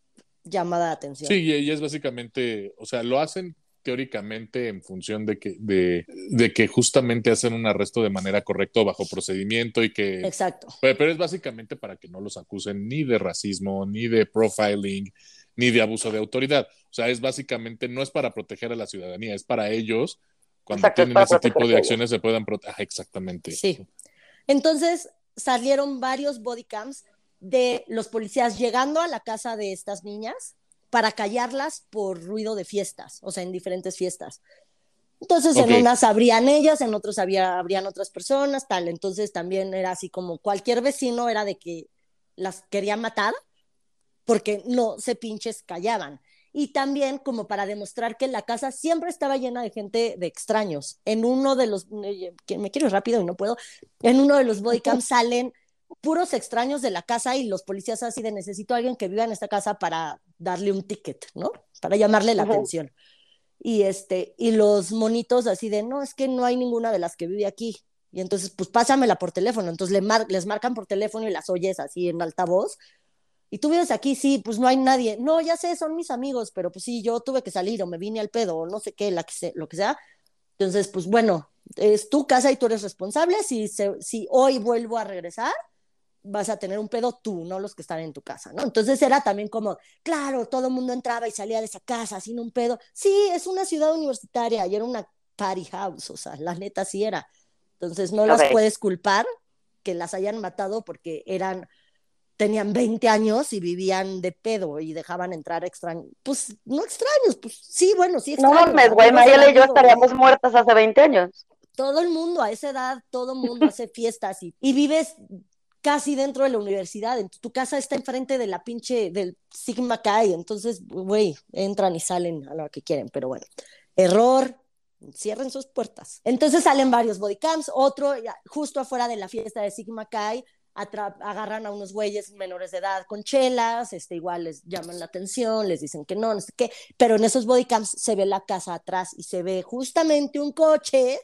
llamada de atención. Sí, y y es básicamente, o sea, lo hacen teóricamente en función de que, de, de que justamente hacen un arresto de manera correcta o bajo procedimiento y que Exacto. Pero, pero es básicamente para que no los acusen ni de racismo, ni de profiling, ni de abuso de autoridad. O sea, es básicamente, no es para proteger a la ciudadanía, es para ellos, cuando Exacto, tienen ese tipo de acciones, se puedan proteger. Exactamente. Sí. Entonces salieron varios body cams de los policías llegando a la casa de estas niñas para callarlas por ruido de fiestas, o sea, en diferentes fiestas. Entonces, Ok. en unas abrían ellas, en otros había, habrían otras personas, tal. Entonces, también era así como cualquier vecino era de que las quería matar porque no se pinches callaban. Y también como para demostrar que la casa siempre estaba llena de gente de extraños. En uno de los, eh, que me quiero ir rápido y no puedo, en uno de los bodycams salen puros extraños de la casa y los policías así de necesito a alguien que viva en esta casa para darle un ticket, ¿no? Para llamarle la atención. Y este, y los monitos así de, no, es que no hay ninguna de las que vive aquí. Y entonces, pues pásamela por teléfono. Entonces le mar- les marcan por teléfono y las oyes así en altavoz. Y tú vives aquí, sí, pues no hay nadie. No, ya sé, son mis amigos, pero pues sí, yo tuve que salir o me vine al pedo o no sé qué, la que se- lo que sea. Entonces, pues bueno, es tu casa y tú eres responsable. Si, se- si hoy vuelvo a regresar, vas a tener un pedo tú, no los que están en tu casa, ¿no? Entonces era también como, claro, todo el mundo entraba y salía de esa casa sin un pedo. Sí, es una ciudad universitaria y era una party house, o sea, la neta sí era. Entonces no las puedes culpar que las hayan matado porque eran tenían 20 años y vivían de pedo y dejaban entrar extraños. Pues no extraños, pues sí, bueno, sí No extraños. mames, güey, Mayela y yo estaríamos muertas hace 20 años. Todo el mundo, a esa edad, todo el mundo hace fiestas y, y vives casi dentro de la universidad. Tu casa está enfrente de la pinche del Sigma Chi, entonces, güey, entran y salen a lo que quieren, pero bueno, error. Cierren sus puertas. Entonces salen varios bodycams, otro justo afuera de la fiesta de Sigma Chi, agarran a unos güeyes menores de edad con chelas, este, igual les llaman la atención, les dicen que no, no sé qué, pero en esos bodycams se ve la casa atrás y se ve justamente un coche,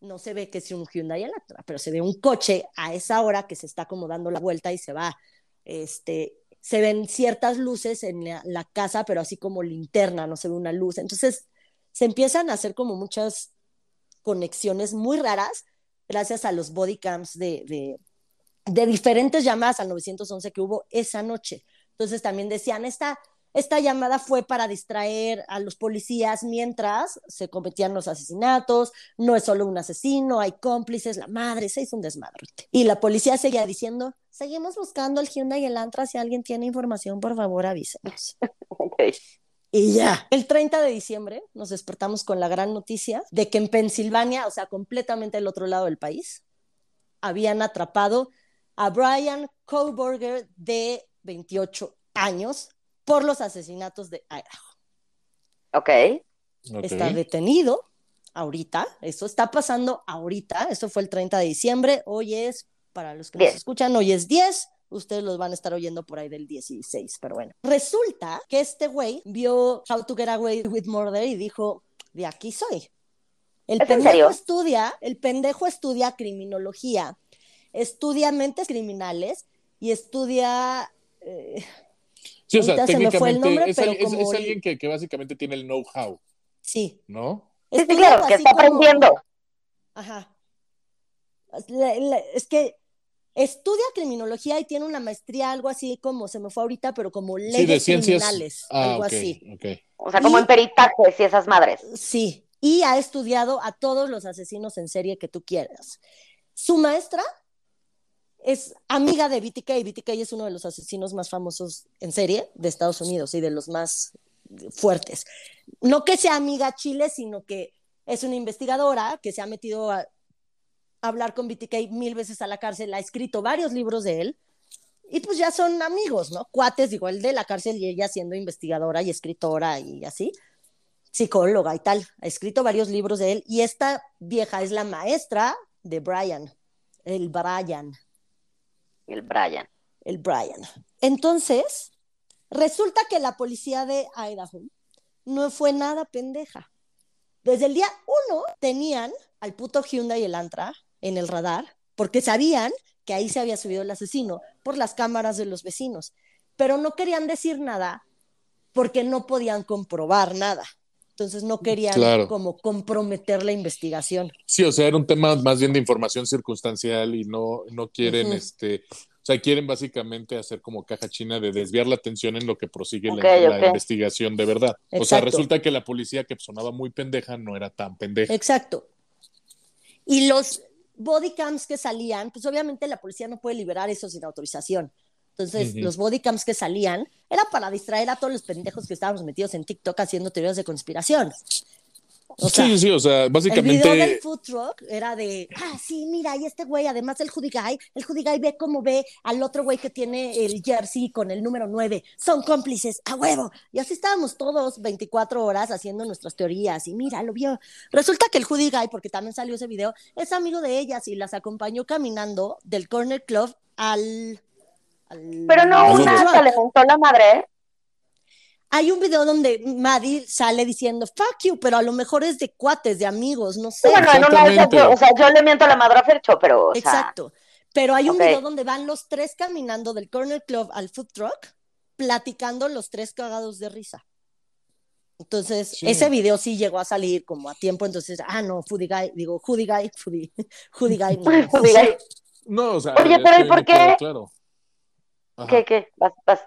no se ve que es un Hyundai pero se ve un coche a esa hora que se está como dando la vuelta y se va, este, se ven ciertas luces en la, casa, pero así como linterna, no se ve una luz, entonces se empiezan a hacer como muchas conexiones muy raras gracias a los bodycams de, de, de diferentes llamadas al 911 que hubo esa noche. Entonces también decían, esta, esta llamada fue para distraer a los policías mientras se cometían los asesinatos, no es solo un asesino, hay cómplices, la madre, se hizo un desmadrote. Y la policía seguía diciendo, seguimos buscando el Hyundai y el Antra, si alguien tiene información, por favor avísenos. Ok. Y ya, el 30 de diciembre nos despertamos con la gran noticia de que en Pensilvania, o sea, completamente al otro lado del país, habían atrapado a Brian Kohlberger de 28 años por los asesinatos de Idaho. Ok. Ok. Está detenido ahorita, eso está pasando ahorita, eso fue el 30 de diciembre, hoy es, para los que nos escuchan, hoy es 10, Ustedes los van a estar oyendo por ahí del 16, pero bueno. Resulta que este güey vio How to Get Away with Murder y dijo, de aquí soy. El ¿Es en pendejo serio? estudia, el pendejo estudia criminología, estudia mentes criminales y estudia eh, Sí, o sea, Ahorita se me fue el técnicamente nombre, es, pero alguien que, que básicamente tiene el know-how, sí. ¿no? Sí, sí, claro, que está como- aprendiendo. Ajá. La- la- es que estudia criminología y tiene una maestría, algo así como, se me fue ahorita, pero como leyes sí, de ciencias. criminales, Ah, algo así. O sea, como Y- en peritajes y esas madres. Sí, y ha estudiado a todos los asesinos en serie que tú quieras. Su maestra es amiga de BTK. BTK es uno de los asesinos más famosos en serie de Estados Unidos y de los más fuertes. No que sea amiga Chile, sino que es una investigadora que se ha metido a, hablar con BTK mil veces a la cárcel, ha escrito varios libros de él. Y pues ya son amigos, ¿no? Cuates, digo, él de la cárcel y ella siendo investigadora y escritora y así psicóloga y tal. Ha escrito varios libros de él y esta vieja es la maestra de Brian, el Brian, El Brian. el Brian. Entonces, resulta que la policía de Idaho no fue nada pendeja. Desde el día uno tenían al puto Hyundai y el Antra en el radar porque sabían que ahí se había subido el asesino por las cámaras de los vecinos, pero no querían decir nada porque no podían comprobar nada. Entonces no querían Claro. como comprometer la investigación. Sí, o sea, era un tema más bien de información circunstancial y no, no quieren, este, o sea, quieren básicamente hacer como caja china de desviar la atención en lo que prosigue la, investigación de verdad. O sea, resulta que la policía que sonaba muy pendeja no era tan pendeja. Exacto. Y los body cams que salían, pues obviamente la policía no puede liberar eso sin autorización. Entonces, Ujú. los body cams que salían era para distraer a todos los pendejos que estábamos metidos en TikTok haciendo teorías de conspiración. O sea, sí, sí, o sea, el básicamente. video del food truck era de, ah, sí, mira, y este güey, además el Judy Guy, el Judy Guy ve cómo ve al otro güey que tiene el jersey con el número 9, son cómplices, a huevo. Y así estábamos todos 24 horas haciendo nuestras teorías, y mira, lo vio. Resulta que el Judy Guy, porque también salió ese video, es amigo de ellas y las acompañó caminando del Corner Club al... al- Pero no ¿A una hasta le montó la madre. Hay un video donde Maddie sale diciendo fuck you, pero a lo mejor es de cuates, de amigos, no sé. Bueno, en una de esas, Exactamente. yo, o sea, yo le miento la madre a Fercho, pero, o sea, Exacto. Pero hay un video donde van los tres caminando del Corner Club al food truck, platicando los tres cagados de risa. Entonces, Sí. ese video sí llegó a salir como a tiempo, entonces, ah, no, Foodie Guy, digo, Hoodie Guy, Foodie, Hoodie Guy, no. Judy Guy. <laughs> <laughs> No, o sea, Oye, pero ¿y por me queda qué? Claro. Ajá. ¿Qué, qué? Vas, vas.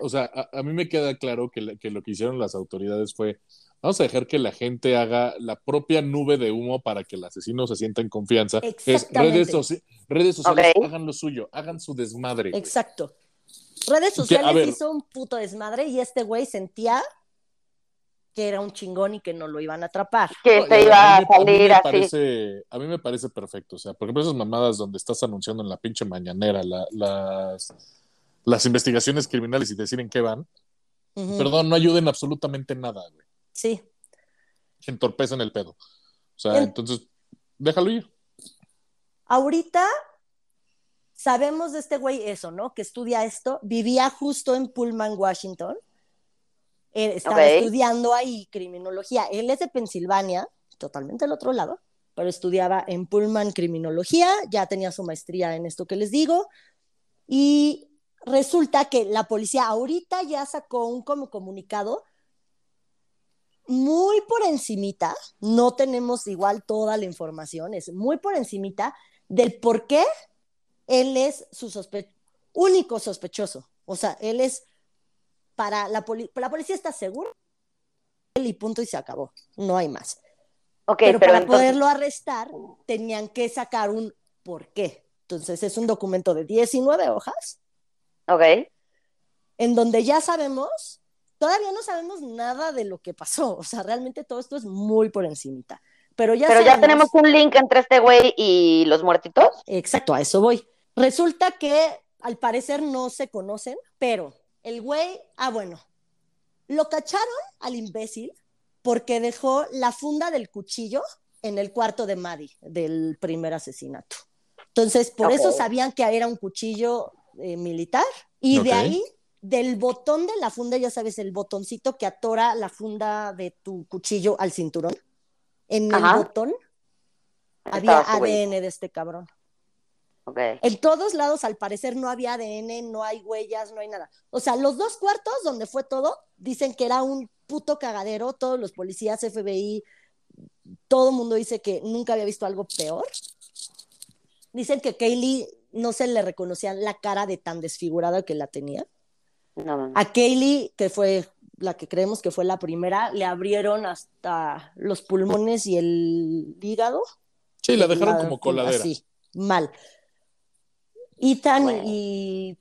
O sea, a, a mí me queda claro que, la- que lo que hicieron las autoridades fue, vamos a dejar que la gente haga la propia nube de humo para que el asesino se sienta en confianza. Es Exactamente. redes, soci- redes sociales, hagan lo suyo, hagan su desmadre. güey. Exacto. Redes Que, sociales ver. hizo un puto desmadre y este güey sentía que era un chingón y que no lo iban a atrapar. Que No, se iba a mí salir me así. parece, a mí me parece perfecto. O sea, por ejemplo, esas mamadas donde estás anunciando en la pinche mañanera la- las, las investigaciones criminales y decir en qué van, Ujú. perdón, no ayuden absolutamente nada, güey. Sí. Entorpecen el pedo. O sea, En- entonces, déjalo ir. Ahorita sabemos de este güey eso, ¿no? Que estudia esto. Vivía justo en Pullman, Washington. Él estaba estudiando ahí criminología. Él es de Pensilvania, totalmente al otro lado, pero estudiaba en Pullman criminología. Ya tenía su maestría en esto que les digo. Y resulta que la policía ahorita ya sacó un como comunicado muy por encimita, no tenemos igual toda la información, es muy por encimita del por qué él es su sospe- único sospechoso. O sea, él es para la, poli- la policía está segura él y punto y se acabó, no hay más. Ok, pero, pero, para entonces, poderlo arrestar tenían que sacar un por qué. Entonces es un documento de 19 hojas ok, en donde ya sabemos, todavía no sabemos nada de lo que pasó, o sea, realmente todo esto es muy por encimita, pero ya pero ya tenemos un link entre este güey y los muertitos. Exacto, a eso voy. Resulta que al parecer no se conocen, pero el güey, ah, bueno, lo cacharon al imbécil porque dejó la funda del cuchillo en el cuarto de Maddie del primer asesinato. Entonces, por eso sabían que era un cuchillo eh, militar y de ahí, del botón de la funda, ya sabes, el botoncito que atora la funda de tu cuchillo al cinturón, en el botón había. ADN de este cabrón. Ok. En todos lados, al parecer, no había ADN, no hay huellas, no hay nada. O sea, los dos cuartos donde fue todo, dicen que era un puto cagadero, todos los policías, FBI, todo el mundo dice que nunca había visto algo peor. Dicen que Kaylee no se le reconocía la cara de tan desfigurada que la tenía. No. A Kaylee, que fue la que creemos que fue la primera, le abrieron hasta los pulmones y el hígado. Sí, la dejaron La- como coladera. Así, mal. Ethan Bueno. y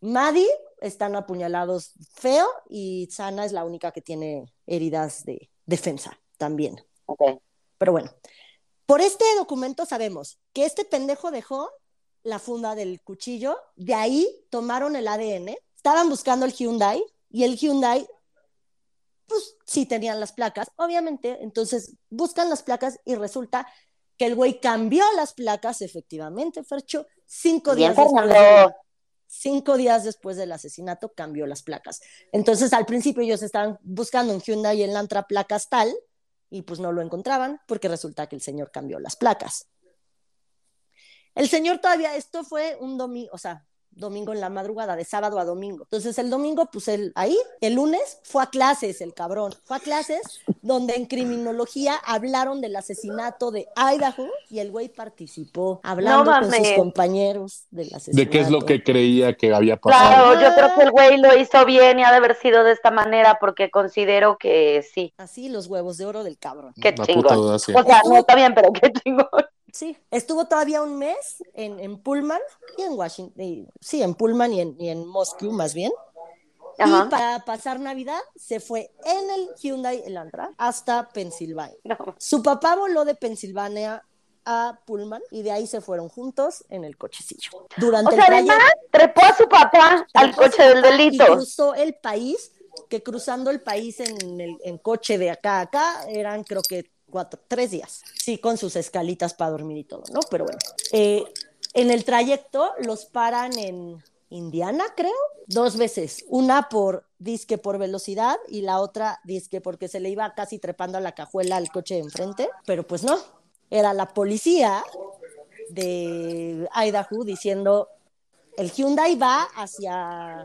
Maddie están apuñalados feo y Sana es la única que tiene heridas de defensa también. Ok. Pero bueno, por este documento sabemos que este pendejo dejó la funda del cuchillo, de ahí tomaron el ADN, estaban buscando el Hyundai y el Hyundai, pues sí tenían las placas, obviamente, entonces buscan las placas y resulta que el güey cambió las placas, efectivamente, Fercho, cinco días después. De- Cinco días después del asesinato cambió las placas. Entonces, al principio ellos estaban buscando un Hyundai y el Lantra placas tal, y pues no lo encontraban porque resulta que el señor cambió las placas. El señor todavía, esto fue un domingo, o sea, domingo en la madrugada, de sábado a domingo. Entonces el domingo, pues él ahí, el lunes, fue a clases, el cabrón. Fue a clases donde en criminología hablaron del asesinato de Idaho y el güey participó hablando con sus compañeros del asesinato. De qué es lo que creía que había pasado. Claro, yo creo que el güey lo hizo bien y ha de haber sido de esta manera porque considero que sí. Así los huevos de oro del cabrón. Qué La chingón. O sea, no está bien, pero qué chingón. Sí, estuvo todavía un mes en, en Pullman y en Washington, y- sí, en Pullman y en, y en Moscú más bien. Ajá. Y para pasar Navidad se fue en el Hyundai Elantra hasta Pensilvania. No. Su papá voló de Pensilvania a Pullman y de ahí se fueron juntos en el cochecillo. Durante O sea, el trayecto- además, trepó a su papá al coche del delito. Y cruzó el país, que cruzando el país en, el, en coche de acá a acá eran creo que cuatro, tres días. Sí, con sus escalitas para dormir y todo, ¿no? Pero bueno. Eh, en el trayecto los paran en Indiana, creo, dos veces. Una por disque por velocidad y la otra disque porque se le iba casi trepando a la cajuela al coche de enfrente, pero pues no. Era la policía de Idaho diciendo el Hyundai va hacia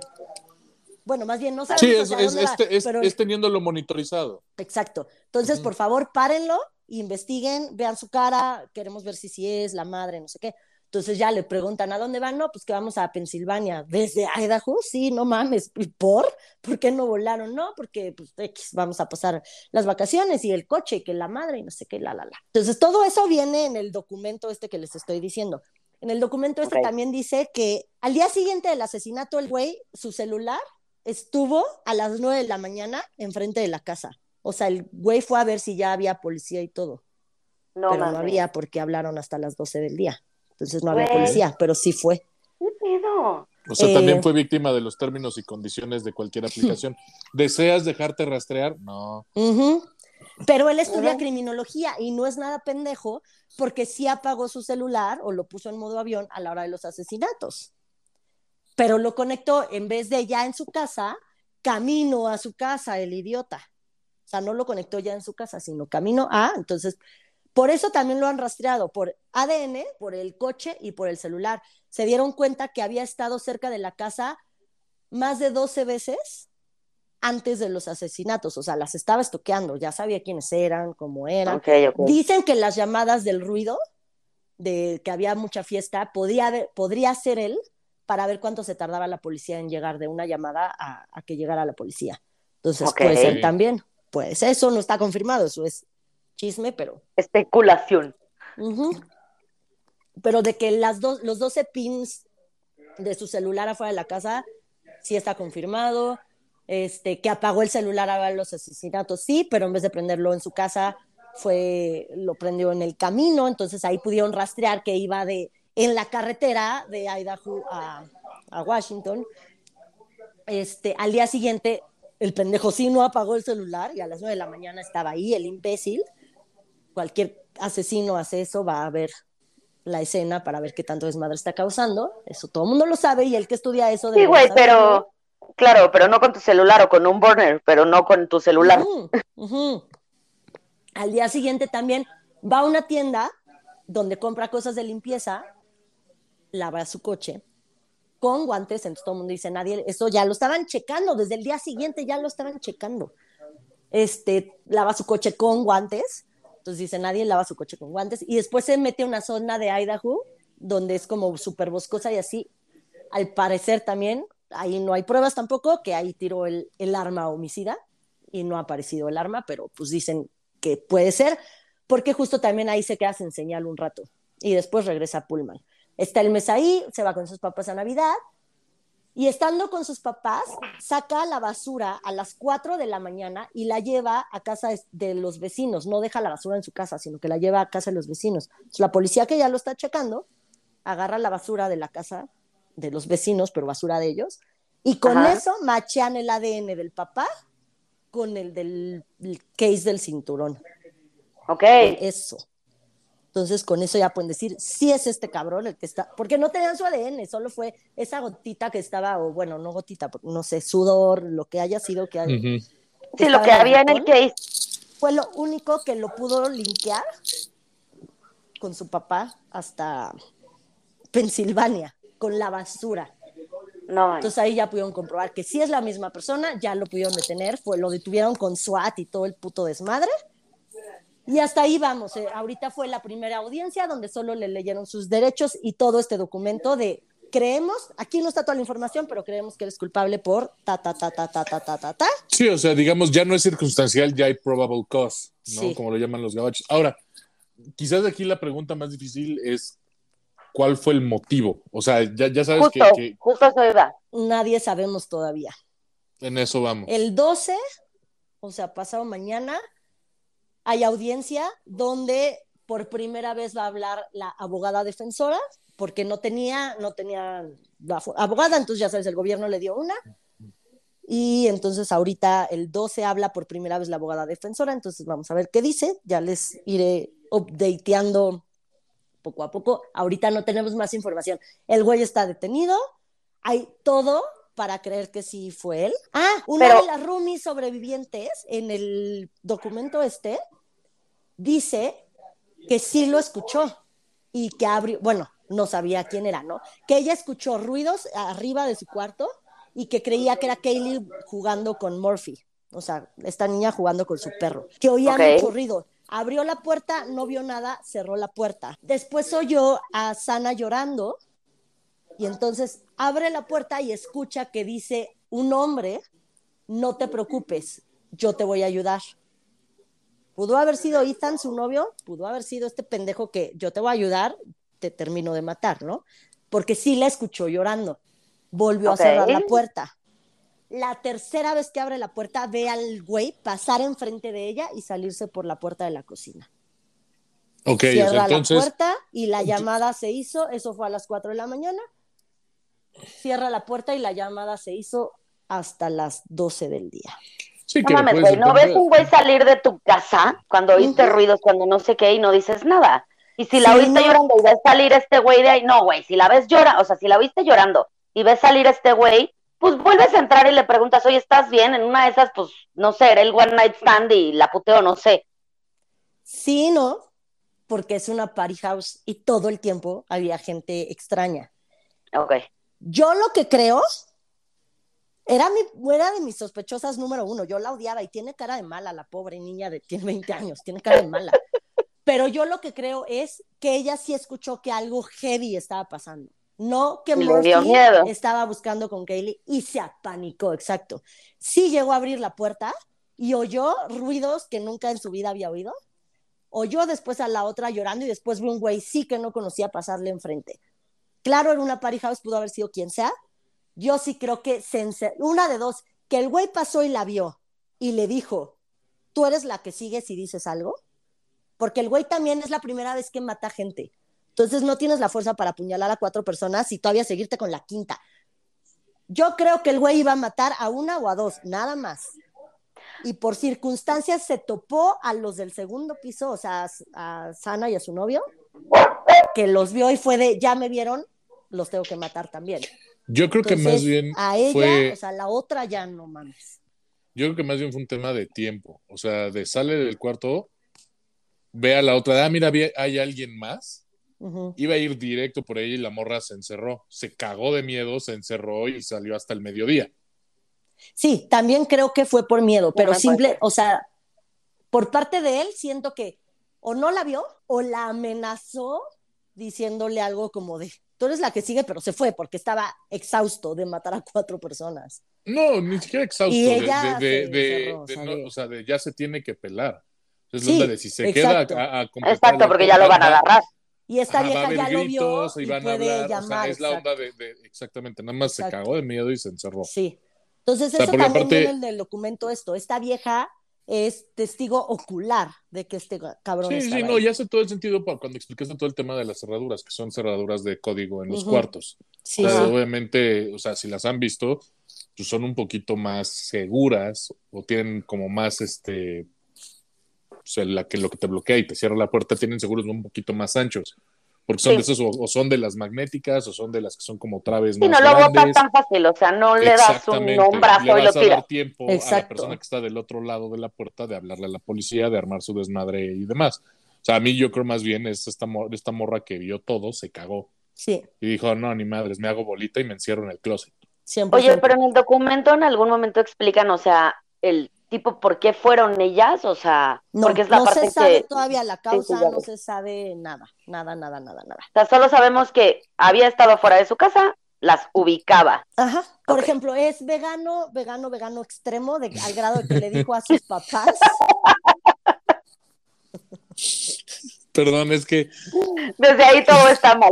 bueno, más bien no sabemos Sí, es, hacia es, dónde va, es- pero es teniéndolo monitorizado. exacto. Entonces, por favor, párenlo, investiguen, vean su cara, queremos ver si sí es la madre, no sé qué. Entonces ya le preguntan, ¿a dónde van? No, pues que vamos a Pensilvania. ¿Desde Idaho? Sí, no mames. ¿Y por? ¿Por qué no volaron? No, porque pues X, vamos a pasar las vacaciones y el coche y que la madre y no sé qué, la, la, la. Entonces todo eso viene en el documento este que les estoy diciendo. En el documento este también dice que al día siguiente del asesinato, el güey, su celular estuvo a las 9 de la mañana enfrente de la casa. O sea, el güey fue a ver si ya había policía y todo, No, pero no había porque hablaron hasta las 12 del día. Entonces no había Güey. policía, pero sí fue. ¿Qué pedo? O sea, Eh, también fue víctima de los términos y condiciones de cualquier <laughs> aplicación. ¿Deseas dejarte rastrear? No. Pero él estudia criminología y no es nada pendejo porque sí apagó su celular o lo puso en modo avión a la hora de los asesinatos. Pero lo conectó en vez de ya en su casa, camino a su casa, el idiota. O sea, no lo conectó ya en su casa, sino camino a. Entonces, por eso también lo han rastreado, por ADN, por el coche y por el celular. Se dieron cuenta que había estado cerca de la casa más de 12 veces antes de los asesinatos, o sea, las estaba estoqueando, ya sabía quiénes eran, cómo eran. Dicen que las llamadas del ruido, de que había mucha fiesta, haber- podría ser él para ver cuánto se tardaba la policía en llegar de una llamada a, a que llegara la policía. Entonces puede ser también. Pues eso no está confirmado, eso es chisme, pero Especulación. Pero de que las dos, los 12 pins de su celular afuera de la casa, sí está confirmado. Este, que apagó el celular a ver los asesinatos, sí, pero en vez de prenderlo en su casa, fue, lo prendió en el camino, entonces ahí pudieron rastrear que iba de, en la carretera de Idaho a, a Washington. Este, al día siguiente, el pendejo sí no apagó el celular y a las 9 de la mañana estaba ahí, el imbécil cualquier asesino hace eso, va a ver la escena para ver qué tanto desmadre está causando. Eso todo el mundo lo sabe y el que estudia eso. Sí, güey, pero claro, pero no con tu celular o con un burner, pero no con tu celular. Al día siguiente también va a una tienda donde compra cosas de limpieza, lava su coche con guantes, entonces todo el mundo dice, nadie, eso ya lo estaban checando, desde el día siguiente ya lo estaban checando. Este, lava su coche con guantes, entonces dice, nadie lava su coche con guantes, y después se mete a una zona de Idaho, donde es como súper boscosa y así, al parecer también, ahí no hay pruebas tampoco, que ahí tiró el, arma homicida, y no ha aparecido el arma, pero pues dicen que puede ser, porque justo también ahí se queda sin señal un rato, y después regresa Pullman. Está el mes ahí, se va con sus papás a Navidad, y estando con sus papás, saca la basura a las 4 de la mañana y la lleva a casa de- los vecinos. No deja la basura en su casa, sino que la lleva a casa de los vecinos. Entonces, la policía que ya lo está checando, agarra la basura de la casa de los vecinos, pero basura de ellos, y con Ajá. eso machean el ADN del papá con el del el case del cinturón. Ok. Eso. Entonces, con eso ya pueden decir, sí es este cabrón el que está, porque no tenían su ADN, solo fue esa gotita que estaba, o bueno, no gotita, no sé, sudor, lo que haya sido que haya- Ujú. Sí, lo que en había en el case. Fue lo único que lo pudo linkear con su papá hasta Pensilvania, con la basura. No. Entonces ahí ya pudieron comprobar que sí es la misma persona, ya lo pudieron detener, fue, lo detuvieron con SWAT y todo el puto desmadre. Y hasta ahí vamos. eh, ahorita fue la primera audiencia donde solo le leyeron sus derechos y todo este documento de creemos, aquí no está toda la información, pero creemos que eres culpable por ta, ta, ta, ta, ta, ta, ta, ta, ta. Sí, o sea, digamos, ya no es circunstancial, ya hay probable cause, ¿no? Sí. Como lo llaman los gabachos. Ahora, quizás aquí la pregunta más difícil es ¿cuál fue el motivo? O sea, ya, ya sabes Justo, que, que justo eso iba. Nadie sabemos todavía. en eso vamos. El 12, o sea, pasado mañana, hay audiencia donde por primera vez va a hablar la abogada defensora, porque no tenía, no tenía la abogada, entonces ya sabes, el gobierno le dio una. Y entonces ahorita el 12 habla por primera vez la abogada defensora, entonces vamos a ver qué dice, ya les iré updateando poco a poco. Ahorita no tenemos más información. El güey está detenido, hay todo para creer que sí fue él. Ah, una Pero- de las roomies sobrevivientes en el documento este dice que sí lo escuchó y que abrió, bueno, no sabía quién era, ¿no? Que ella escuchó ruidos arriba de su cuarto y que creía que era Kaylee jugando con Murphy, o sea, esta niña jugando con su perro, que oía Ok. mucho ruido. Abrió la puerta, no vio nada, cerró la puerta. Después oyó a Sana llorando y entonces abre la puerta y escucha que dice un hombre, no te preocupes, yo te voy a ayudar. Pudo haber sido Ethan, su novio, pudo haber sido este pendejo que yo te voy a ayudar, te termino de matar, ¿no? Porque sí la escuchó llorando. Volvió a cerrar la puerta. La tercera vez que abre la puerta, ve al güey pasar enfrente de ella y salirse por la puerta de la cocina. Ok, o Cierra sea, entonces, la puerta y la llamada se hizo, eso fue a las 4 de la mañana. Cierra la puerta y la llamada se hizo hasta las 12 del día. sí No que mames, puedes güey, ¿no ves un güey salir de tu casa cuando oíste ruidos, cuando no sé qué y no dices nada? Y si la Sí, oíste no. llorando y ves salir este güey de ahí, no, güey, si la ves llora, o sea, si la oíste llorando y ves salir este güey, pues vuelves a entrar y le preguntas, oye, ¿estás bien? En una de esas, pues, no sé, era el one night stand y la puteo, no sé. Sí, no, porque es una party house y todo el tiempo había gente extraña. Ok. Yo lo que creo era, mi, era de mis sospechosas número uno. Yo la odiaba y tiene cara de mala, la pobre niña de tiene 20 años, tiene cara de mala. <laughs> Pero yo lo que creo es que ella sí escuchó que algo heavy estaba pasando. No que Murphy miedo. estaba buscando con Kaylee y se apanicó, exacto. Sí llegó a abrir la puerta y oyó ruidos que nunca en su vida había oído. Oyó después a la otra llorando y después vio un güey sí que no conocía pasarle enfrente. Claro, en una party house pudo haber sido quien sea. Yo sí creo que se una de dos, que el güey pasó y la vio y le dijo, tú eres la que sigues y dices algo, porque el güey también es la primera vez que mata gente. Entonces no tienes la fuerza para apuñalar a cuatro personas y todavía seguirte con la quinta. Yo creo que el güey iba a matar a una o a dos, nada más. Y por circunstancias se topó a los del segundo piso, o sea, a Sana y a su novio, que los vio y fue de, ya me vieron, los tengo que matar también. Yo creo que más bien a ella, fue, o sea, la otra ya no mames. yo creo que más bien fue un tema de tiempo. O sea, de sale del cuarto, ve a la otra, ah, mira, había- hay alguien más. Iba a ir directo por ella y la morra se encerró. Se cagó de miedo, se encerró y salió hasta el mediodía. Sí, también creo que fue por miedo, pero simple, ser. o sea, por parte de él siento que o no la vio o la amenazó diciéndole algo como de, tú eres la que sigue, pero se fue porque estaba exhausto de matar a cuatro personas. No, ni siquiera exhausto. Y ella de, de, se de- encerró, o de sea, no- de- o sea, de ya se tiene que pelar. Es Sí, la onda de si se exacto. queda a, a completar Exacto, porque ya lo van a agarrar. Y esta ajá, va a vieja ya lo vio y van a puede hablar. O sea, llamar. es la onda de, de- exactamente, nada más se cagó de miedo y se encerró. Sí. Entonces, sea, eso también aparte- viene en el documento esto. Esta vieja es testigo ocular de que este cabrón Sí, estaba sí, no, ahí. y hace todo el sentido pa- cuando explicaste todo el tema de las cerraduras, que son cerraduras de código en los cuartos. Sí, O sea, sí. obviamente, o sea, si las han visto, pues son un poquito más seguras o tienen como más este. O sea, la que lo que te bloquea y te cierra la puerta tienen seguros un poquito más anchos. Porque son Sí. de esos, o, o son de las magnéticas, o son de las que son como traves más no lo botas tan fácil, o sea, no le das un, un brazo Le y lo vas a dar tiras. tiempo a la persona que está del otro lado de la puerta de hablarle a la policía, de armar su desmadre y demás. O sea, a mí yo creo más bien es esta, mor- esta morra que vio todo, se cagó Sí, y dijo, no, ni madres, me hago bolita y me encierro en el closet. 100%. Oye, pero en el documento en algún momento explican, o sea, el tipo por qué fueron ellas, o sea, no, porque es la no parte se sabe que, todavía la sí, causa, no se sabe nada, nada, nada, nada, nada. o sea, solo sabemos que había estado fuera de su casa, las ubicaba. Ajá. Por ejemplo, es vegano, vegano, vegano extremo, de, al grado de que le dijo a sus papás. Perdón, es que Desde ahí todo está mal.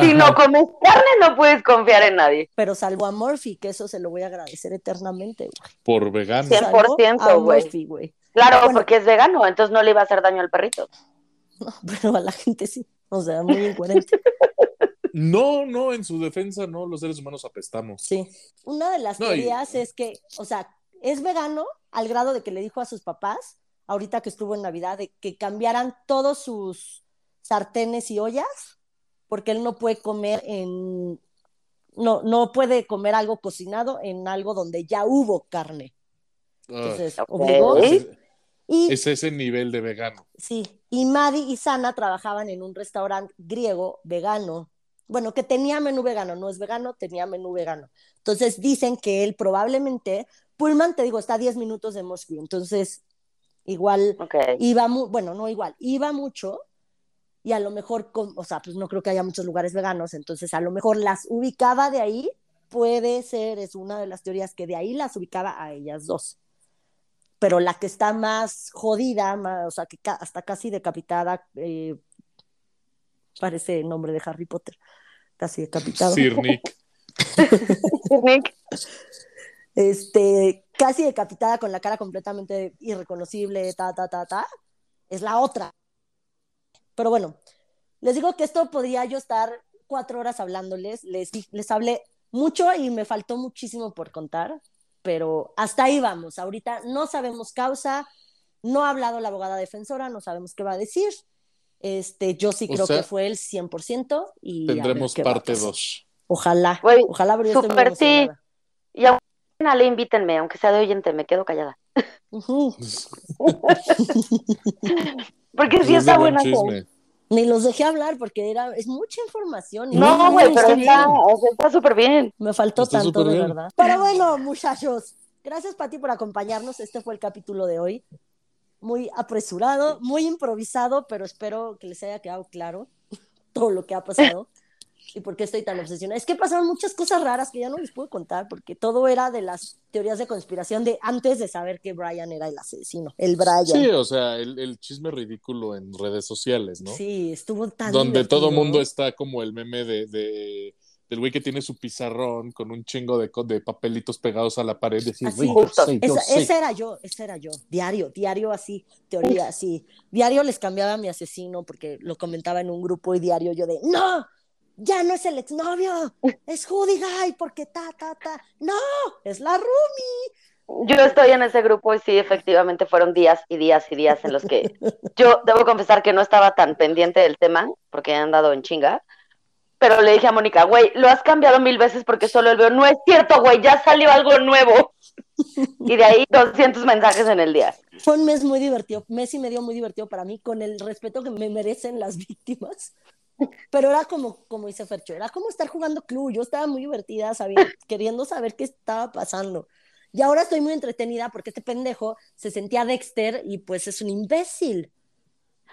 Si no comes carne, no puedes confiar en nadie. pero salvó a Murphy, que eso se lo voy a agradecer eternamente. güey. por vegano. Cien- Salvó 100%, a güey. Murphy, güey. Claro, Bueno. porque es vegano, entonces no le iba a hacer daño al perrito. No, pero a la gente sí. O sea, muy incoherente. <laughs> No, no, en su defensa, no, los seres humanos apestamos. Sí. Una de las No, y- teorías es que, o sea, es vegano al grado de que le dijo a sus papás, ahorita que estuvo en Navidad, de que cambiaran todos sus sartenes y ollas, porque él no puede comer en. No, no puede comer algo cocinado en algo donde ya hubo carne. Ah, Entonces, obligó. es, Y es ese nivel de vegano. Sí, y Maddie y Sana trabajaban en un restaurante griego vegano. Bueno, que tenía menú vegano, no es vegano, tenía menú vegano. Entonces dicen que él probablemente, Pullman, te digo, está a 10 minutos de Moscú, entonces igual Ok. iba, mu- bueno, no igual, iba mucho y a lo mejor, con- o sea, pues no creo que haya muchos lugares veganos, entonces a lo mejor las ubicaba de ahí, puede ser, es una de las teorías que de ahí las ubicaba a ellas dos. Pero la que está más jodida, más, o sea, que ca- hasta casi decapitada, eh, parece nombre de Harry Potter, casi decapitada. Sir Nick. <laughs> Nick, este, casi decapitada con la cara completamente irreconocible, ta, ta, ta, ta, es la otra. Pero bueno, les digo que esto podría yo estar cuatro horas hablándoles, les, les hablé mucho y me faltó muchísimo por contar, pero hasta ahí vamos. Ahorita no sabemos causa, no ha hablado la abogada defensora, no sabemos qué va a decir. Este, yo sí O creo sea, que fue el 100% y Tendremos parte pasar. 2. Ojalá, ojalá, pero yo súper sí. y a le invítenme, aunque sea de oyente, me quedo callada. Ujú. <laughs> <laughs> Porque sí Es de está buen buena. chisme. Ni los dejé hablar porque era, es mucha información. No, No, güey, está pero bien. está, súper bien. Me faltó Está tanto, de bien. verdad. Pero bueno, muchachos, gracias Pati por acompañarnos. Este fue el capítulo de hoy. Muy apresurado, muy improvisado, pero espero que les haya quedado claro <laughs> todo lo que ha pasado y por qué estoy tan obsesionada. Es que pasaron muchas cosas raras que ya no les puedo contar porque todo era de las teorías de conspiración de antes de saber que Brian era el asesino, el Brian. Sí, o sea, el, el chisme ridículo en redes sociales, ¿no? Sí, estuvo tan Donde todo divertido. mundo está como el meme de, de- del güey que tiene su pizarrón con un chingo de, de papelitos pegados a la pared. y decir, Así. "Güey, yo Justo. sé, yo Esa- sé". ese era yo, ese era yo, diario, diario así, teoría así. Diario les cambiaba a mi asesino porque lo comentaba en un grupo y diario yo de, no, ya no es el exnovio, es Judy Guy porque ta, ta, ta, no, es la Rumi. Yo estoy en ese grupo y sí, efectivamente fueron días y días y días en los que <laughs> yo debo confesar que no estaba tan pendiente del tema porque he andado en chinga. Pero le dije a Mónica, güey, lo has cambiado mil veces porque solo el veo. No es cierto, güey, ya salió algo nuevo. <laughs> Y de ahí 200 mensajes en el día. Fue un mes muy divertido, mes y medio muy divertido para mí, con el respeto que me merecen las víctimas. Pero era como, como dice Fercho, era como estar jugando club. Yo estaba muy divertida, sabiendo, <laughs> queriendo saber qué estaba pasando. Y ahora estoy muy entretenida porque este pendejo se sentía Dexter y pues es un imbécil.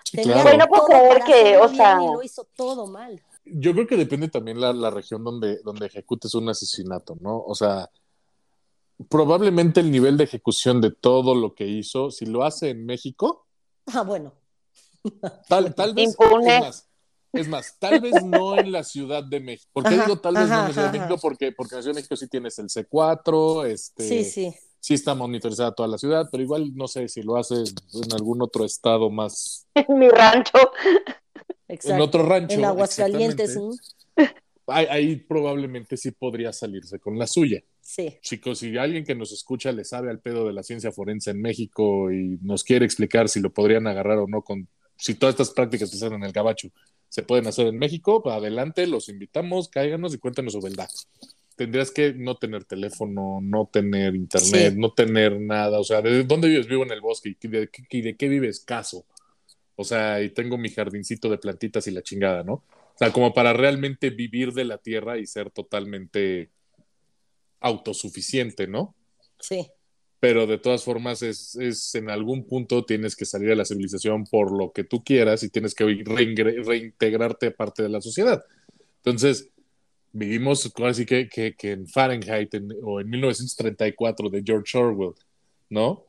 Sí, Tenía claro. Güey, no puedo todo creer para que, o sea- y lo hizo todo mal. Yo creo que depende también la, la región donde, donde ejecutes un asesinato, ¿no? O sea, probablemente el nivel de ejecución de todo lo que hizo, si lo hace en México, Ah, bueno. tal, tal vez. Impune. Más, es más, tal vez no en la Ciudad de México. ¿Por qué Ajá, digo tal vez no en la Ciudad de. México? Porque, porque en la Ciudad de México sí tienes el C4, este, Sí, sí. sí está monitorizada toda la ciudad, pero igual no sé si lo hace en algún otro estado más, <laughs> En mi rancho. Exacto. en otro rancho. en Aguascalientes. Ahí, ahí probablemente sí podría salirse con la suya. Sí. Chicos, si alguien que nos escucha le sabe al pedo de la ciencia forense en México y nos quiere explicar si lo podrían agarrar o no con si todas estas prácticas que se hacen en el gabacho se pueden hacer en México, adelante, los invitamos, cáiganos y cuéntanos su verdad. Tendrías que no tener teléfono, no tener internet, Sí. no tener nada. O sea, ¿de dónde vives? Vivo en el bosque. ¿Y de, qué- y de qué vives? Caso. O sea, y tengo mi jardincito de plantitas y la chingada, ¿no? O sea, como para realmente vivir de la tierra y ser totalmente autosuficiente, ¿no? Sí. Pero de todas formas es, es en algún punto tienes que salir de la civilización por lo que tú quieras y tienes que reintegrarte a parte de la sociedad. Entonces, vivimos así que, que, que en Fahrenheit en- o en 1934 de George Orwell, ¿no? O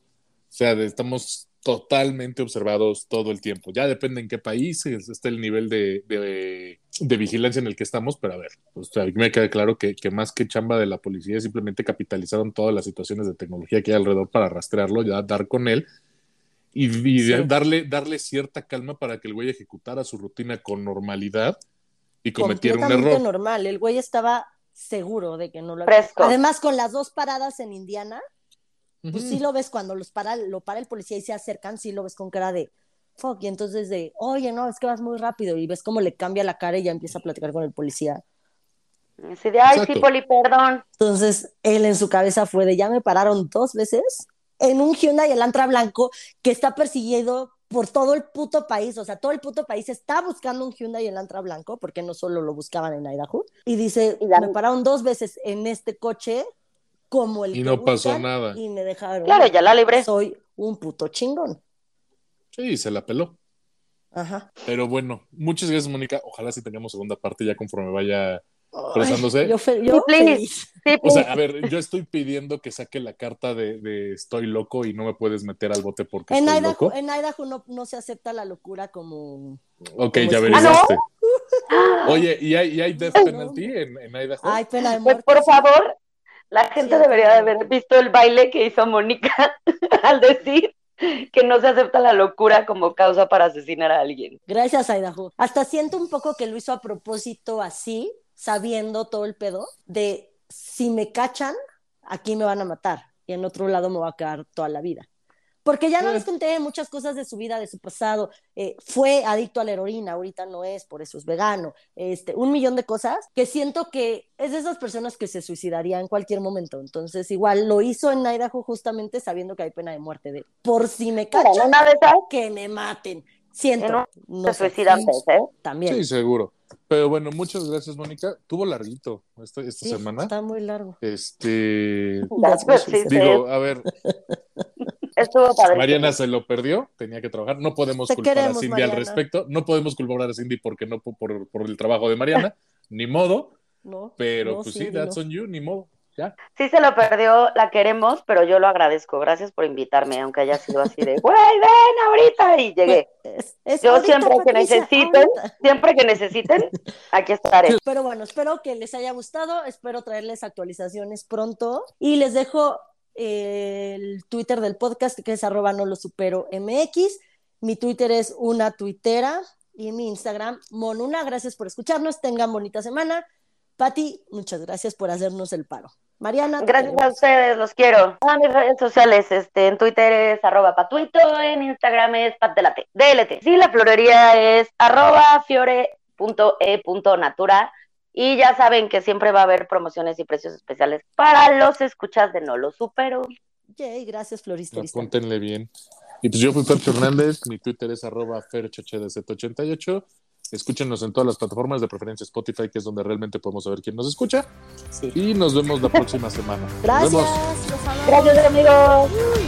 sea, estamos totalmente observados todo el tiempo. Ya depende en qué país es- está el nivel de, de- de vigilancia en el que estamos, pero a ver, pues, a mí me queda claro que, que más que chamba de la policía, simplemente capitalizaron todas las situaciones de tecnología que hay alrededor para rastrearlo, ya dar con él y, y Sí. darle, darle cierta calma para que el güey ejecutara su rutina con normalidad y cometiera un error. normal. El güey estaba seguro de que no lo había. Fresco. Además, con las dos paradas en Indiana, pues sí lo ves cuando los para, lo para el policía y se acercan, sí lo ves con cara de fuck. Y entonces de, oye, no, es que vas muy rápido. Y ves cómo le cambia la cara y ya empieza a platicar con el policía. Así de, ay, Exacto. sí, Poli, perdón. Entonces, él en su cabeza fue de, ya me pararon dos veces en un Hyundai Elantra blanco que está perseguido por todo el puto país, o sea, todo el puto país está buscando un Hyundai Elantra blanco, porque no solo lo buscaban en Idaho, y dice, Y la- me pararon dos veces en este coche como el Y que no pasó nada. y me dejaron. Claro, ya la libré. Soy un puto chingón. Sí, se la peló. Ajá. Pero bueno, muchas gracias, Mónica. Ojalá sí tengamos segunda parte ya conforme vaya. Ay, Procesándose. yo feliz. Sí, O sea, a ver, yo estoy pidiendo que saque la carta de, de estoy loco y no me puedes meter al bote porque En estoy Idaho, loco. en Idaho no, no se acepta la locura como... Ok, como ya. Ah, Oye, ¿y hay, y hay death no. penalty en, en Idaho? Ay, pena de Pues muerte. por favor, la gente Sí, debería de haber visto el baile que hizo Mónica <laughs> al decir que no se acepta la locura como causa para asesinar a alguien. Gracias, Idaho. Hasta siento un poco que lo hizo a propósito así, sabiendo todo el pedo, de si me cachan, aquí me van a matar y en otro lado me va a quedar toda la vida. Porque ya no les conté muchas cosas de su vida, de su pasado. Eh, fue adicto a la heroína, ahorita no es, por eso es vegano. Este, un millón de cosas que siento que es de esas personas que se suicidaría en cualquier momento. Entonces, igual lo hizo en Idaho justamente sabiendo que hay pena de muerte de por si me Pero cachan, una esas que me maten. Siento. En un- no se sé. ¿eh? También. Sí, seguro. Pero bueno, muchas gracias, Mónica. Tuvo larguito esta, esta Sí, semana. Está muy largo. Este. Digo, a ver, Estuvo padre. Mariana se lo perdió, tenía que trabajar. No podemos Te culpar queremos, a Cindy al respecto. No podemos culpar a Cindy porque no por, por- el trabajo de Mariana, <laughs> ni modo. No, Pero no, pues sí, sí, that's no. on you, ni modo. Ya. Sí se lo perdió, la queremos, pero yo lo agradezco. Gracias por invitarme, aunque haya sido así de, güey, ven ahorita y llegué. Es- es Yo ahorita, siempre que necesiten, ahorita. siempre que necesiten, aquí estaré. Pero bueno, espero que les haya gustado, espero traerles actualizaciones pronto y les dejo el Twitter del podcast que es arroba no lo supero MX, mi Twitter es una tuitera y mi Instagram monuna, gracias por escucharnos, tengan bonita semana. Pati, muchas gracias por hacernos el paro. Mariana. Gracias a ustedes, los quiero. A mis redes sociales, este, en Twitter es arroba patuito, en Instagram es patdelate, DLT. Sí, la florería es arroba fiore.e.natura. Y ya saben que siempre va a haber promociones y precios especiales para los escuchas de No Lo Supero. Yay, gracias, Florista. Apúntenle bien. Y pues yo fui Fercho Hernández, mi Twitter es arroba ferchohdz88. Escúchenos en todas las plataformas, de preferencia Spotify, que es donde realmente podemos saber quién nos escucha. Sí. Y nos vemos la próxima semana. Nos Gracias. vemos. los amamos. Gracias, amigos.